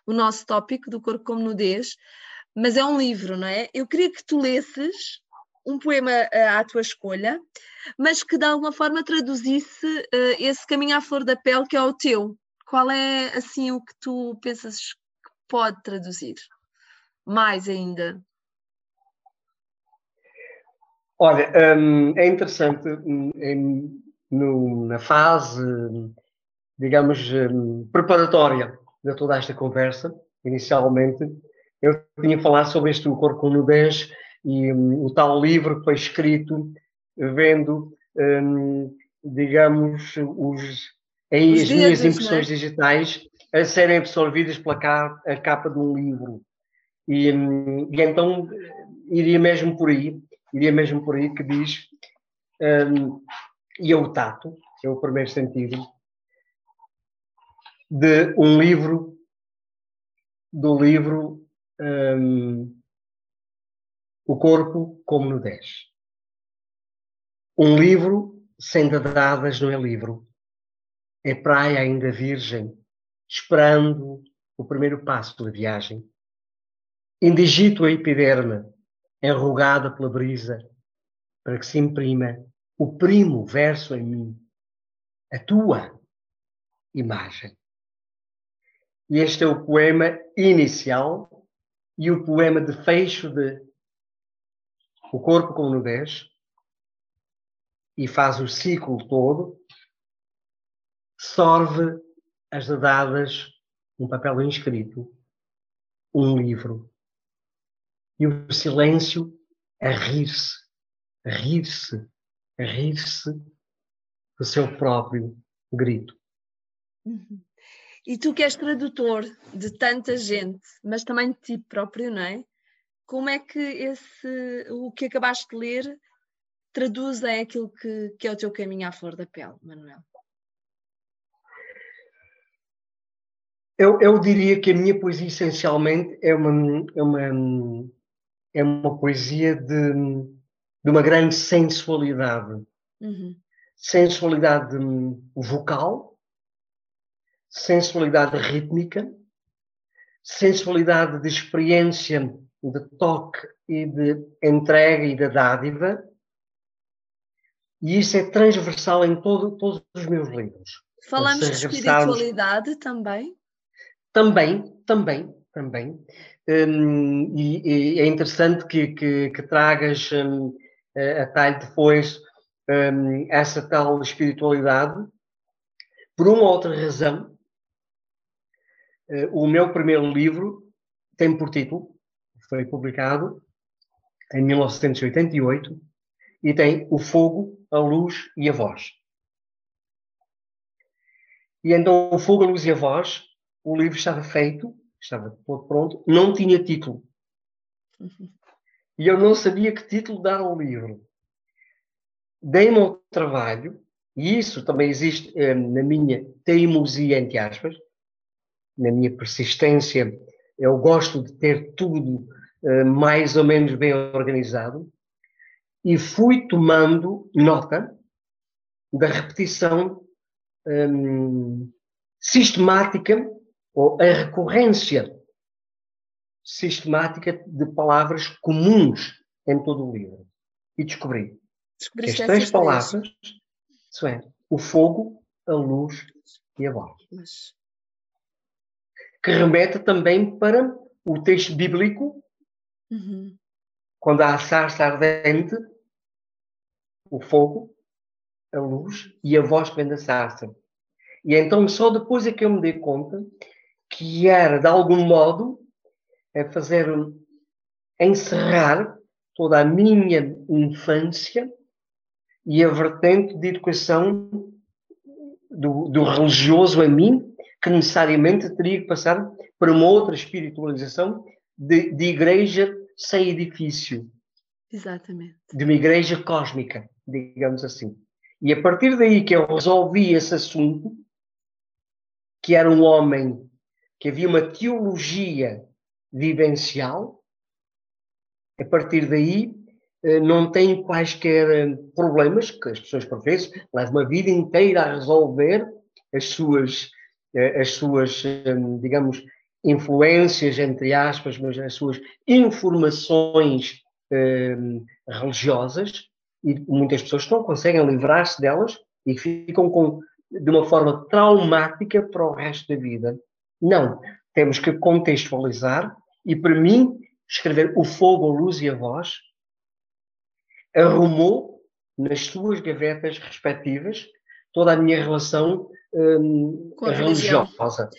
o nosso tópico do corpo como nudez, mas é um livro, não é? Eu queria que tu lesses um poema uh, à tua escolha, mas que de alguma forma traduzisse uh, esse caminho à flor da pele que é o teu. Qual é, assim, o que tu pensas que pode traduzir? Mais ainda. Olha, hum, é interessante, hum, em, no, na fase, digamos, hum, preparatória de toda esta conversa, inicialmente, eu tinha falado sobre este O Corpo com Nudez e um, o tal livro que foi escrito vendo, um, digamos, os, em, os as minhas é? impressões é? digitais a serem absorvidas pela capa, a capa de um livro. E, e então iria mesmo por aí iria mesmo por aí que diz, um, e é o tato, é o primeiro sentido, de um livro, do livro um, O Corpo como Nudez. Um livro sem dadadas não é livro. É praia ainda virgem, esperando o primeiro passo da viagem. Indigito a epiderme, enrugada pela brisa, para que se imprima o primo verso em mim, a tua imagem. E este é o poema inicial e o poema de fecho de O Corpo com Nudez, e faz o ciclo todo, sorve as dadas um papel inscrito, um livro e o silêncio a rir-se, a rir-se, a rir-se do seu próprio grito. Uhum. E tu que és tradutor de tanta gente, mas também de ti próprio, não é? Como é que esse, o que acabaste de ler traduz em aquilo que, que é o teu caminho à flor da pele, Manuel? Eu, eu diria que a minha poesia essencialmente é uma, é uma é uma poesia de, de uma grande sensualidade. Uhum. Sensualidade vocal, sensualidade rítmica, sensualidade de experiência de toque e de entrega e de dádiva. E isso é transversal em todo, todos os meus livros. Falamos de espiritualidade também? Também, também, também. Um, e, e, é interessante que, que, que tragas um, a talho depois um, essa tal espiritualidade. Por uma outra razão, o meu primeiro livro tem por título, foi publicado em 1988, e tem O Fogo, a Luz e a Voz. E então, O Fogo, a Luz e a Voz, o livro estava feito estava todo pronto, não tinha título. E eu não sabia que título dar ao livro. Dei-me ao trabalho, e isso também existe eh, na minha teimosia, entre aspas, na minha persistência. Eu gosto de ter tudo eh, mais ou menos bem organizado, e fui tomando nota da repetição hum, sistemática ou a recorrência sistemática de palavras comuns em todo o livro. E descobri que as três palavras é, o fogo, a luz e a voz. Mas... Que remete também para o texto bíblico, uhum. quando há a sarça ardente, o fogo, a luz e a voz que vem da sarça. E então só depois é que eu me dei conta que era, de algum modo, a fazer encerrar toda a minha infância e a vertente de educação do, do religioso a mim, que necessariamente teria que passar para uma outra espiritualização de, de igreja sem edifício. Exatamente. De uma igreja cósmica, digamos assim. E a partir daí que eu resolvi esse assunto, que era um homem, que havia uma teologia vivencial, a partir daí eh, não tem quaisquer eh, problemas, que as pessoas por vezes levam uma vida inteira a resolver as suas, as suas digamos, influências, entre aspas, mas as suas informações religiosas, e muitas pessoas não conseguem livrar-se delas e ficam com, de uma forma traumática para o resto da vida. Não, temos que contextualizar e, para mim, escrever O Fogo, a Luz e a Voz arrumou nas suas gavetas respectivas toda a minha relação hum, religiosa.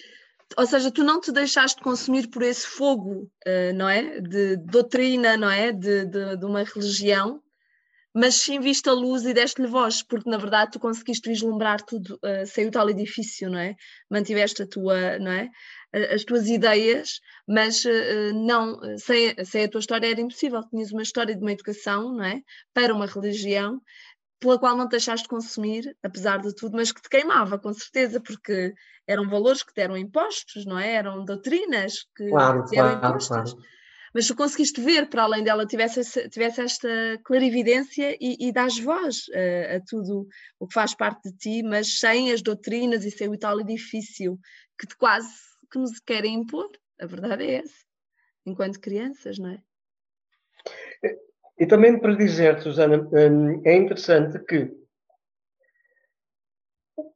Ou seja, tu não te deixaste consumir por esse fogo, uh, não é? De doutrina, não é? De, de, de uma religião, mas sim viste a luz e deste-lhe voz, porque na verdade tu conseguiste vislumbrar tudo, uh, saiu tal edifício, não é? Mantiveste a tua, não é? as tuas ideias, mas uh, não, sem, sem a tua história era impossível. Tinhas uma história de uma educação, não é? Para uma religião, pela qual não te deixaste consumir, apesar de tudo, mas que te queimava, com certeza, porque eram valores que te eram impostos, não é? Eram doutrinas que claro, te eram claro, impostas. Claro. Mas tu conseguiste ver, para além dela, tivesse, tivesse esta clarividência e, e dás voz a, a tudo o que faz parte de ti, mas sem as doutrinas e sem o tal edifício que te quase que nos querem impor. A verdade é essa, enquanto crianças, não é? E também para dizer, Susana, hum, é interessante que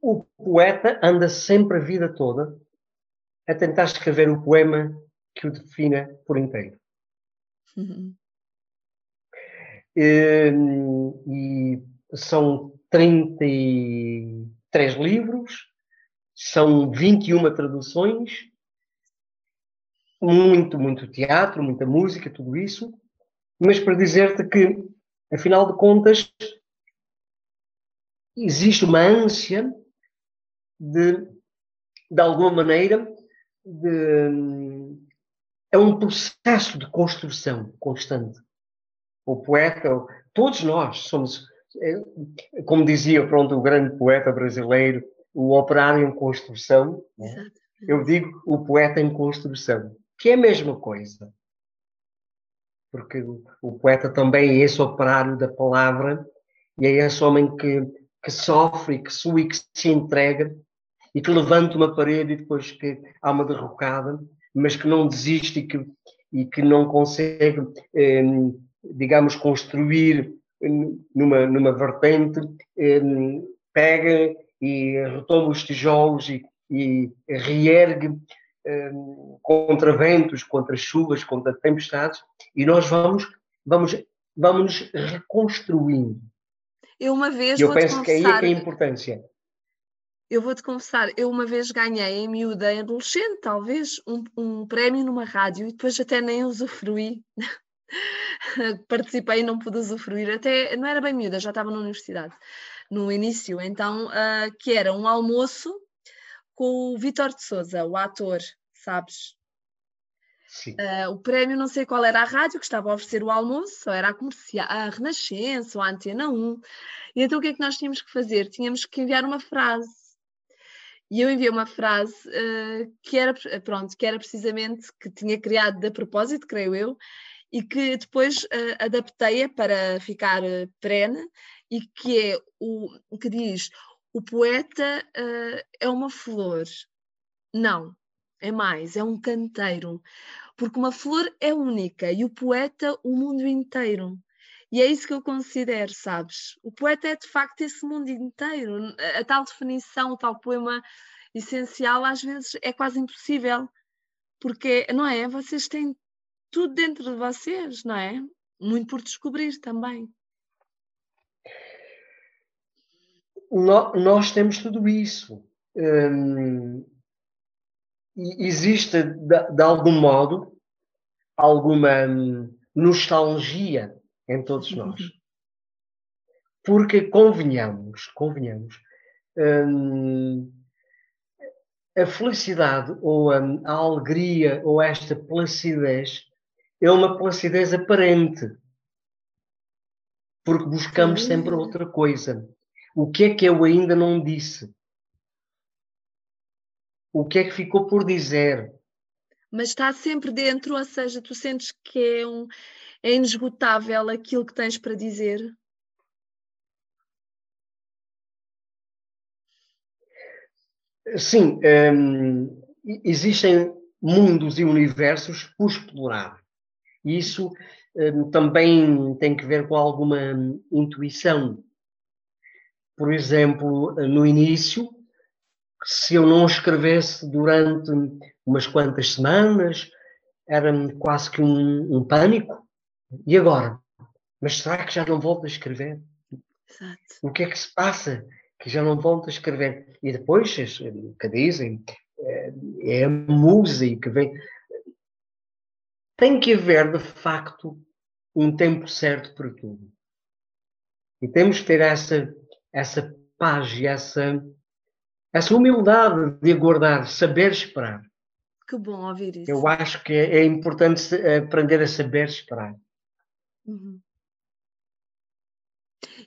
o poeta anda sempre a vida toda a tentar escrever o poema que o defina por inteiro. Uhum. E, hum, e são 33 livros, são 21 traduções, muito, muito teatro, muita música, tudo isso, mas para dizer-te que, afinal de contas, existe uma ânsia de, de alguma maneira, de, é um processo de construção constante. O poeta, todos nós somos, é, como dizia pronto, o grande poeta brasileiro, o operário em construção, né? eu digo o poeta em construção, que é a mesma coisa. Porque o poeta também é esse operário da palavra e é esse homem que, que sofre, que sua e que se entrega e que levanta uma parede e depois que há uma derrocada, mas que não desiste e que, e que não consegue, eh, digamos, construir numa, numa vertente, eh, pega e retoma os tijolos e, e reergue um, contra ventos, contra chuvas, contra tempestades, e nós vamos, vamos, vamos reconstruindo. Eu uma vez. Eu penso que aí é que é a importância. Eu vou-te confessar, eu uma vez ganhei em miúda, em adolescente, talvez, um, um prémio numa rádio e depois até nem usufruí. Participei e não pude usufruir, até não era bem miúda, já estava na universidade no início, então, uh, que era um almoço com o Vitor de Souza, o ator, sabes? Uh, o prémio, não sei qual era a rádio que estava a oferecer o almoço, ou era a, comercial, a Renascença ou a Antena 1. E então o que é que nós tínhamos que fazer? Tínhamos que enviar uma frase. E eu enviei uma frase uh, que era, pronto, que era precisamente, que tinha criado de propósito, creio eu, e que depois uh, adaptei-a para ficar uh, perene e que é o que diz o poeta uh, é uma flor. Não, é mais, é um canteiro. Porque uma flor é única e o poeta o mundo inteiro. E é isso que eu considero, sabes? O poeta é de facto esse mundo inteiro. A tal definição, o tal poema essencial, às vezes é quase impossível. Porque, não é? Vocês têm tudo dentro de vocês, não é? Muito por descobrir também. Nós temos tudo isso. Hum, existe, de, de, algum modo, alguma hum, nostalgia em todos nós. Porque, convenhamos, convenhamos, hum, a felicidade ou a, a, alegria ou esta placidez é uma placidez aparente. Porque buscamos sempre outra coisa. O que é que eu ainda não disse? O que é que ficou por dizer? Mas está sempre dentro, ou seja, tu sentes que é, um, é inesgotável aquilo que tens para dizer? Sim, hum, existem mundos e universos por explorar. Isso hum, também tem que ver com alguma intuição. Por exemplo, no início, se eu não escrevesse durante umas quantas semanas, era quase que um, um pânico. E agora? Mas será que já não volto a escrever? Exato. O que é que se passa? Que já não volto a escrever. E depois, que dizem, é, é a música que vem. Tem que haver, de facto, um tempo certo para tudo. E temos que ter essa, essa paz e essa essa humildade de aguardar, saber esperar. Que bom ouvir isso. Eu acho que é, é importante aprender a saber esperar. Uhum.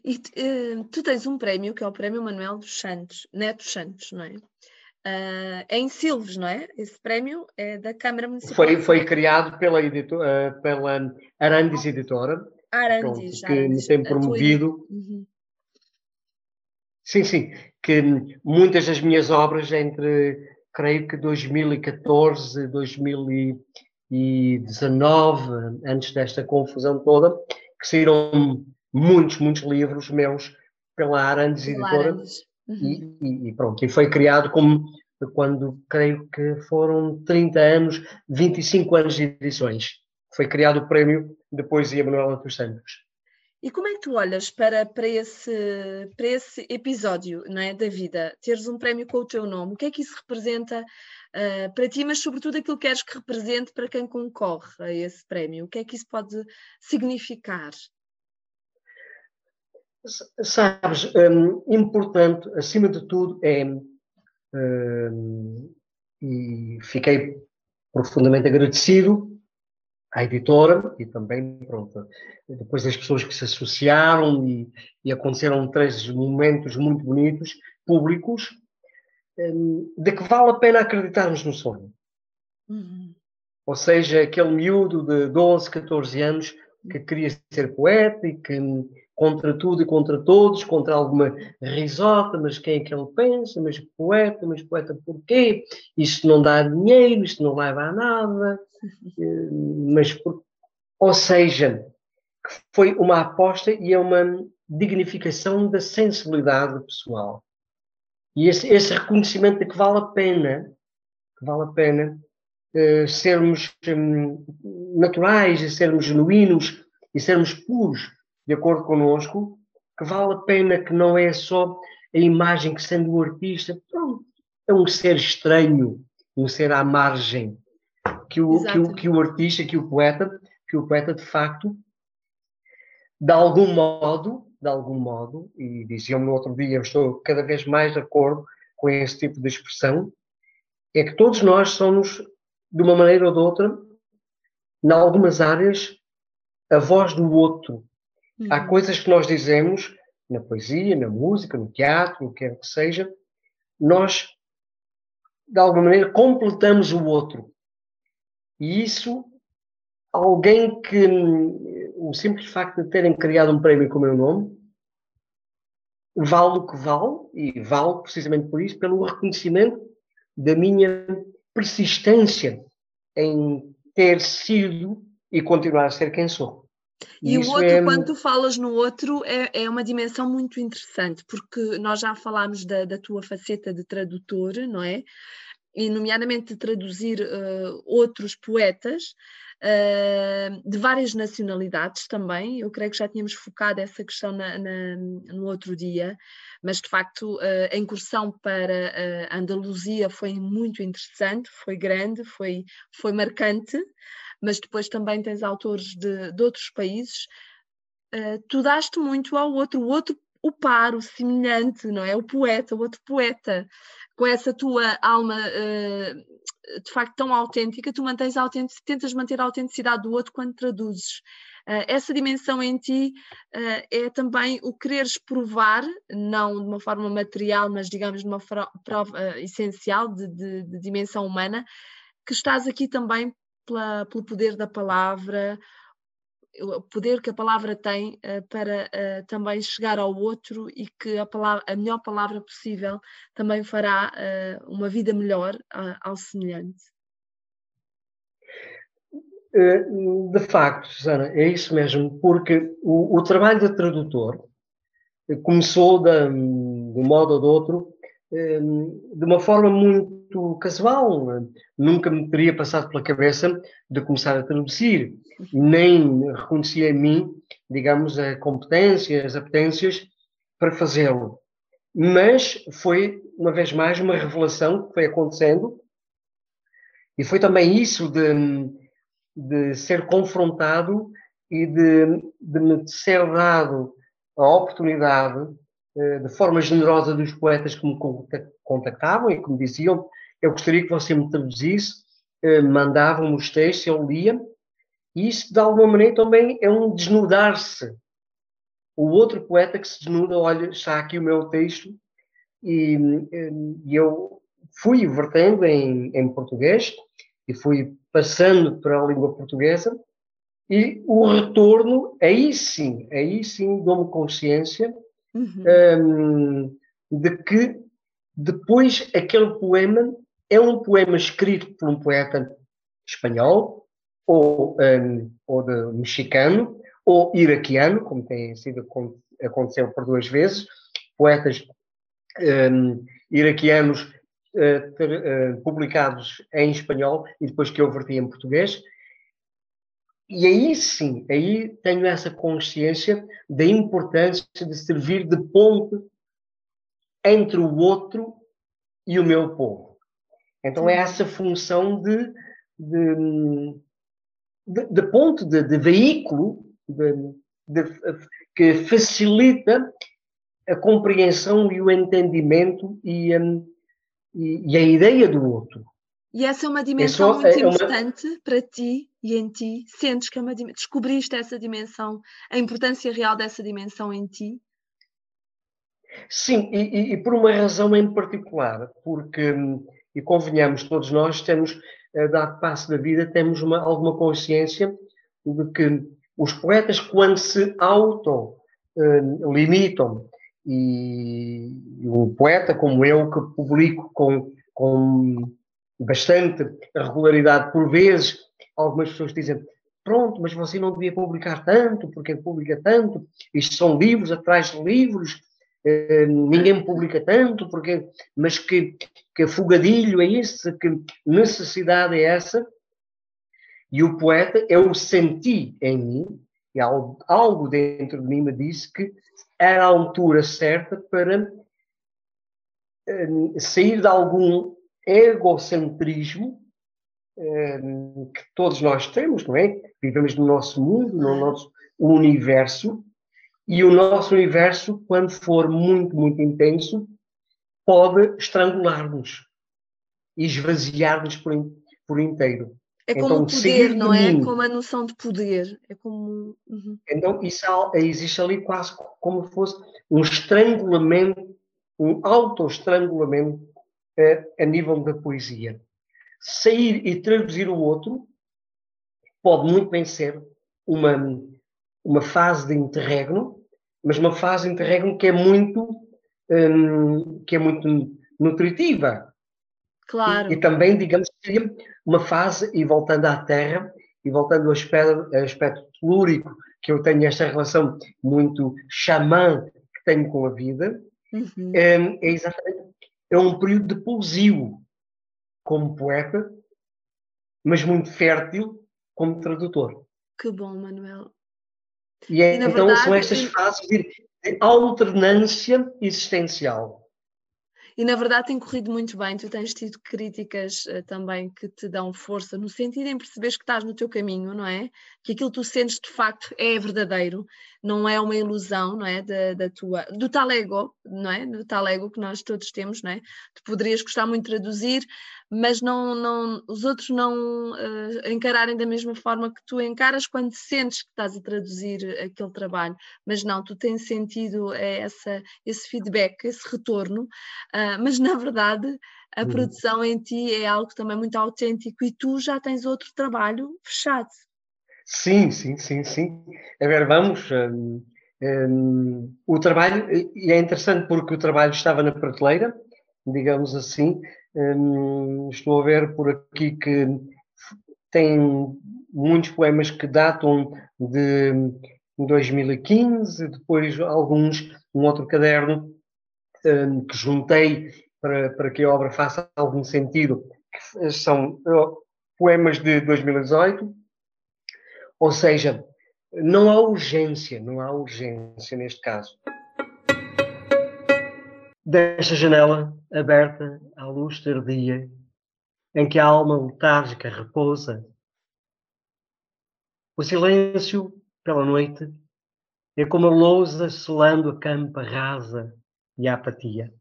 E uh, tu tens um prémio que é o Prémio Manuel dos Santos, Neto Santos, não é? Uh, é em Silves, não é? Esse prémio é da Câmara Municipal. Foi, foi criado pela, editora, uh, pela Arandes Editora, Arandes, pronto, que me tem promovido. Uhum. Sim, sim, que muitas das minhas obras entre, creio que 2014, 2019, antes desta confusão toda, que saíram muitos, muitos livros meus pela Arandes Editora. Uhum. E, e, pronto, e foi criado como quando creio que foram 30 anos, 25 anos de edições. Foi criado o prémio de poesia Manuela dos Santos. E como é que tu olhas para, para, esse, para esse episódio não é, da vida? Teres um prémio com o teu nome, o que é que isso representa uh, para ti, mas sobretudo aquilo que queres que represente para quem concorre a esse prémio? O que é que isso pode significar? Sabes, um, importante, acima de tudo, é. Um, e fiquei profundamente agradecido à editora e também, pronto, depois das pessoas que se associaram e, e aconteceram três momentos muito bonitos, públicos, hum, de que vale a pena acreditarmos no sonho. Uhum. Ou seja, aquele miúdo de 12, 14 anos que queria ser poeta e que contra tudo e contra todos, contra alguma risota, mas quem é que ele pensa? Mas poeta, mas poeta porquê? Isto não dá dinheiro, isto não leva a nada. Eh, mas, por... ou seja, foi uma aposta e é uma dignificação da sensibilidade pessoal. E esse, esse reconhecimento de que vale a pena, que vale a pena uh, sermos um, naturais, e sermos genuínos e sermos puros de acordo connosco, que vale a pena que não é só a imagem que sendo o artista, pronto, é um ser estranho, um ser à margem, que o, que o, que o artista, que o poeta, que o poeta de facto, de algum modo, de algum modo, e diziam-me no outro dia, eu estou cada vez mais de acordo com esse tipo de expressão, é que todos nós somos, de uma maneira ou de outra, em algumas áreas, a voz do outro. Uhum. Há coisas que nós dizemos na poesia, na música, no teatro, o que quer que seja, nós, de alguma maneira, completamos o outro. E isso, alguém que, o simples facto de terem criado um prémio com o meu nome, vale o que vale, e vale precisamente por isso, pelo reconhecimento da minha persistência em ter sido e continuar a ser quem sou. E, o outro, é... quando tu falas no outro, é, é uma dimensão muito interessante, porque nós já falámos da, da tua faceta de tradutor, não é? E nomeadamente de traduzir uh, outros poetas uh, de várias nacionalidades também. Eu creio que já tínhamos focado essa questão na, na, no outro dia, mas de facto uh, a incursão para a Andaluzia foi muito interessante, foi grande, foi, foi marcante, mas depois também tens autores de, de outros países. tu daste muito ao outro, o outro o par, o semelhante, não é? O poeta, o outro poeta, com essa tua alma uh, de facto tão autêntica, tu mantens a tentas manter a autenticidade do outro quando traduzes. Uh, essa dimensão em ti uh, é também o quereres provar, não de uma forma material, mas digamos de uma prova essencial de, de, de dimensão humana, que estás aqui também pela, pelo poder da palavra, o poder que a palavra tem uh, para uh, também chegar ao outro e que a, palavra, a melhor palavra possível também fará uh, uma vida melhor ao semelhante. De facto, Susana, é isso mesmo, porque o, o trabalho de tradutor começou de, de um modo ou de outro de uma forma muito casual. Nunca me teria passado pela cabeça de começar a traduzir, nem reconhecia em mim, digamos, a competência, as apetências para fazê-lo. Mas foi, uma vez mais, uma revelação que foi acontecendo, e foi também isso de, de ser confrontado e de, de me ser dado a oportunidade de forma generosa dos poetas que me contactavam e que me diziam eu gostaria que você me traduzisse, eh, mandavam-me os textos, eu lia, e isso de alguma maneira também é um desnudar-se. O outro poeta que se desnuda, olha, está aqui o meu texto, e, eh, e eu fui vertendo em, em português e fui passando para a língua portuguesa, e o retorno, aí sim, aí sim dou-me consciência uhum. um, de que depois aquele poema é um poema escrito por um poeta espanhol, ou, um, ou de mexicano, ou iraquiano, como tem sido aconteceu por duas vezes, poetas um, iraquianos uh, ter, uh, publicados em espanhol e depois que eu verti em português, e aí sim, aí tenho essa consciência da importância de servir de ponte entre o outro e o meu povo. Então é essa função de, de, de, de ponte, de, de veículo, que facilita a compreensão e o entendimento e, um, e, e a ideia do outro. E essa é uma dimensão é só, muito é importante uma... para ti e em ti. Sentes que é uma descobriste essa dimensão, a importância real dessa dimensão em ti? Sim, e, e, por uma razão em particular, porque, e convenhamos, todos nós temos, a dar passo da vida, temos uma, alguma consciência de que os poetas, quando se auto-limitam, e, e um poeta como eu, que publico com, com bastante regularidade, por vezes, algumas pessoas dizem pronto, mas você não devia publicar tanto, porque publica tanto, isto são livros atrás de livros, eh, ninguém publica tanto, porque, mas que, que fugadilho é esse, que necessidade é essa? E o poeta, eu senti em mim, e algo, algo dentro de mim me disse que era a altura certa para eh, sair de algum egocentrismo que todos nós temos, não é? Vivemos no nosso mundo, no nosso universo, e o nosso universo, quando for muito, muito intenso, pode estrangular-nos e esvaziar-nos por, por inteiro. É como então, o poder, não é? Mim, como a noção de poder. É como... Uhum. Então, isso existe ali quase como fosse um estrangulamento, um auto-estrangulamento eh, a nível da poesia sair e traduzir o outro pode muito bem ser uma, uma fase de interregno, mas uma fase de interregno que é muito, hum, que é muito nutritiva. Claro. E, e, também, digamos, seria uma fase, e voltando à Terra, e voltando ao aspecto, ao aspecto telúrico, que eu tenho esta relação muito xamã que tenho com a vida, uhum. é, é exatamente, é um período de pousio como poeta, mas muito fértil como tradutor. Que bom, Manuel. E, é, e então verdade, são estas fases de, de alternância existencial. E na verdade tem corrido muito bem, tu tens tido críticas uh, também que te dão força, no sentido em perceberes que estás no teu caminho, não é? Que aquilo que tu sentes de facto é verdadeiro, não é uma ilusão, não é? Da, da tua, do tal ego, não é? Do tal ego que nós todos temos, não é? Tu poderias gostar muito de traduzir, mas não, não, os outros não uh, encararem da mesma forma que tu encaras quando sentes que estás a traduzir aquele trabalho, mas não, tu tens sentido eh, essa, esse feedback, esse retorno, uh, mas na verdade a uhum. produção em ti é algo também muito autêntico e tu já tens outro trabalho fechado. Sim, sim, sim, sim. A ver, vamos. Um, um, o trabalho, e é interessante porque o trabalho estava na prateleira, digamos assim, um, estou a ver por aqui que tem muitos poemas que datam de 2015, depois alguns, um outro caderno um, que juntei para, para que a obra faça algum sentido, que são poemas de 2018, ou seja, não há urgência, não há urgência neste caso. Desta janela aberta à luz tardia, em que a alma letárgica repousa. O silêncio, pela noite, é como a lousa selando a campa rasa e a apatia.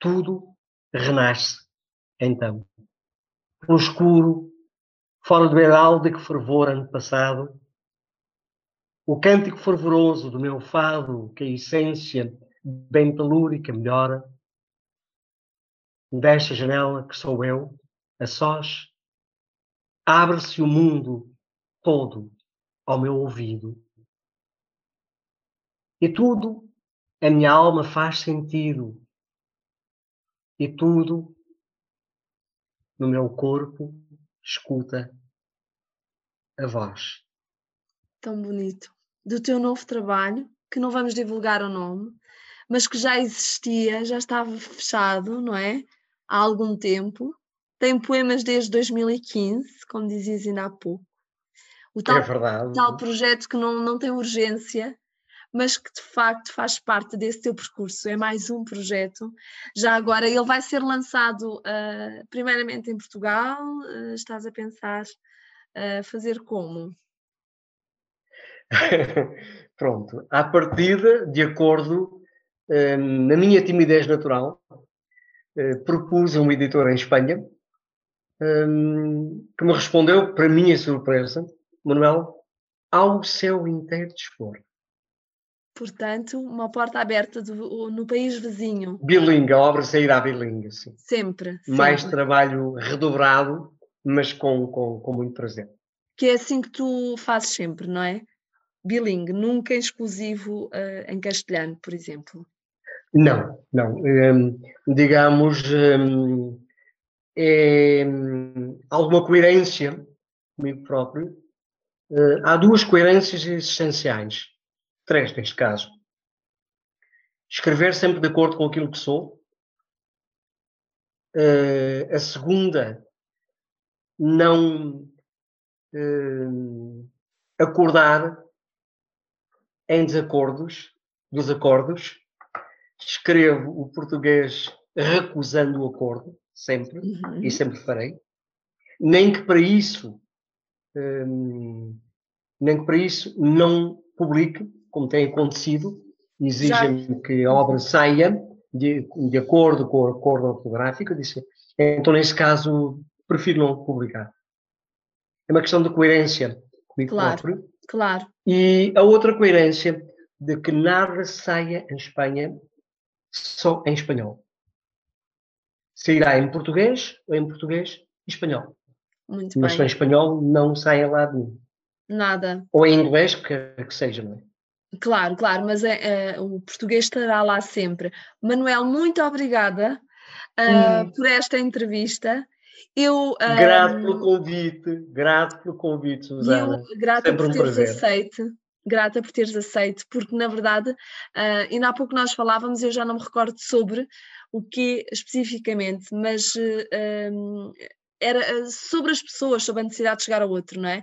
Tudo renasce, então. No escuro, fora do heráldico fervor ano passado, o cântico fervoroso do meu fado, que a essência bem telúrica melhora. Desta janela que sou eu, a sós, abre-se o mundo todo ao meu ouvido. E tudo a minha alma faz sentido. E tudo no meu corpo escuta a voz. Tão bonito. Do teu novo trabalho, que não vamos divulgar o nome, mas que já existia, já estava fechado, não é? Há algum tempo. Tem poemas desde 2015, como dizias ainda há pouco. O tal, é verdade. tal projeto que não, não tem urgência, mas que de facto faz parte desse teu percurso. É mais um projeto. Já agora ele vai ser lançado uh, primeiramente em Portugal. Uh, estás a pensar uh, fazer como? Pronto, à partida, de acordo na minha timidez natural, eh, propus a um editor em Espanha que me respondeu, para minha surpresa, Manuel, ao céu inteiro dispor. Portanto, uma porta aberta do, no país vizinho. Bilingue, a obra sairá bilingue, sim. Sempre. Mais sempre. trabalho redobrado, mas com, com, com muito prazer. Que é assim que tu fazes sempre, não é? Bilingue, nunca exclusivo uh, em castelhano, por exemplo. Não, não. Um, digamos, um, é hum, alguma coerência comigo próprio. Uh, há duas coerências essenciais, três neste caso. Escrever sempre de acordo com aquilo que sou. Uh, a segunda, não uh, acordar em desacordos, dos acordos, escrevo o português recusando o acordo, sempre, uhum. e sempre farei. Nem que para isso, hum, nem que para isso não publique, como tem acontecido, exigem que a obra saia de, de acordo com o acordo ortográfico. Disse, então, nesse caso, prefiro não publicar. É uma questão de coerência comigo claro, próprio. Claro. E a outra coerência de que nada saia em Espanha só em espanhol. Sairá em português ou em português e espanhol. Muito Mas bem. só em espanhol não sai a lado nenhum. Nada. Ou em inglês, que, que seja, não é? Claro, claro, mas é, é, o português estará lá sempre. Manuel, muito obrigada uh, por esta entrevista. Eu, uh, grato pelo convite, grato pelo convite, Susana. Eu, grata Sempre por um teres aceito grata por teres aceito, porque na verdade, uh, ainda há pouco nós falávamos, eu já não me recordo sobre o que especificamente, mas uh, era sobre as pessoas, sobre a necessidade de chegar ao outro, não é?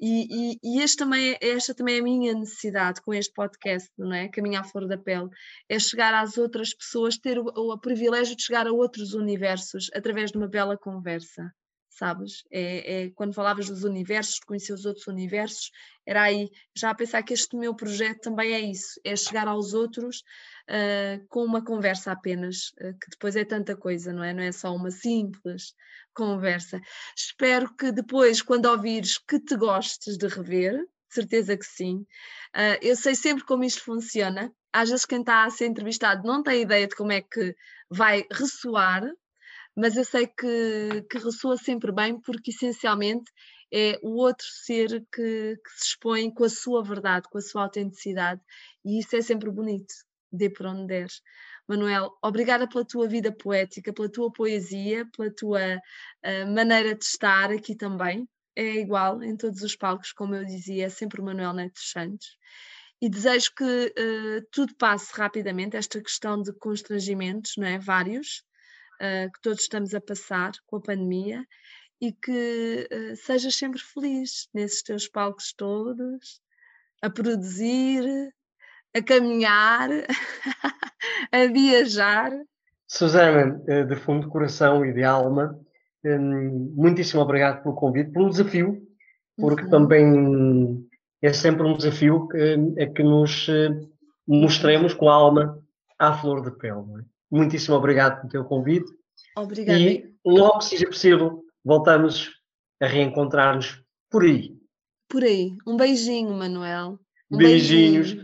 E, e, e este também, é, esta também é a minha necessidade com este podcast, não é? Caminho à Flor da Pele, é chegar às outras pessoas, ter o, o privilégio de chegar a outros universos através de uma bela conversa sabes? É, é, quando falavas dos universos, conhecer os outros universos, era aí já a pensar que este meu projeto também é isso, é chegar aos outros uh, com uma conversa apenas, uh, que depois é tanta coisa, não é? Não é só uma simples conversa. Espero que depois, quando ouvires, que te gostes de rever, certeza que sim. Uh, eu sei sempre como isto funciona. Às vezes quem está a ser entrevistado não tem ideia de como é que vai ressoar, mas eu sei que, que ressoa sempre bem, porque essencialmente é o outro ser que, que, se expõe com a sua verdade, com a sua autenticidade, e isso é sempre bonito, dê por onde deres. Manuel, obrigada pela tua vida poética, pela tua poesia, pela tua uh, maneira de estar aqui também. É igual em todos os palcos, como eu dizia, é sempre o Manuel Neto Santos. E desejo que uh, tudo passe rapidamente, esta questão de constrangimentos, não é? Vários, uh, que todos estamos a passar com a pandemia e que uh, sejas sempre feliz nesses teus palcos todos, a produzir, a caminhar, a viajar. Susana, eh, de fundo de coração e de alma, hum, muitíssimo obrigado pelo convite, pelo desafio, porque uhum. também é sempre um desafio que, é que nos mostremos com a alma à flor de pele. Muitíssimo obrigado pelo teu convite. Obrigada. E logo que seja possível, voltamos a reencontrar-nos por aí. Por aí. Um beijinho, Manuel. Um Beijinhos. Beijinho.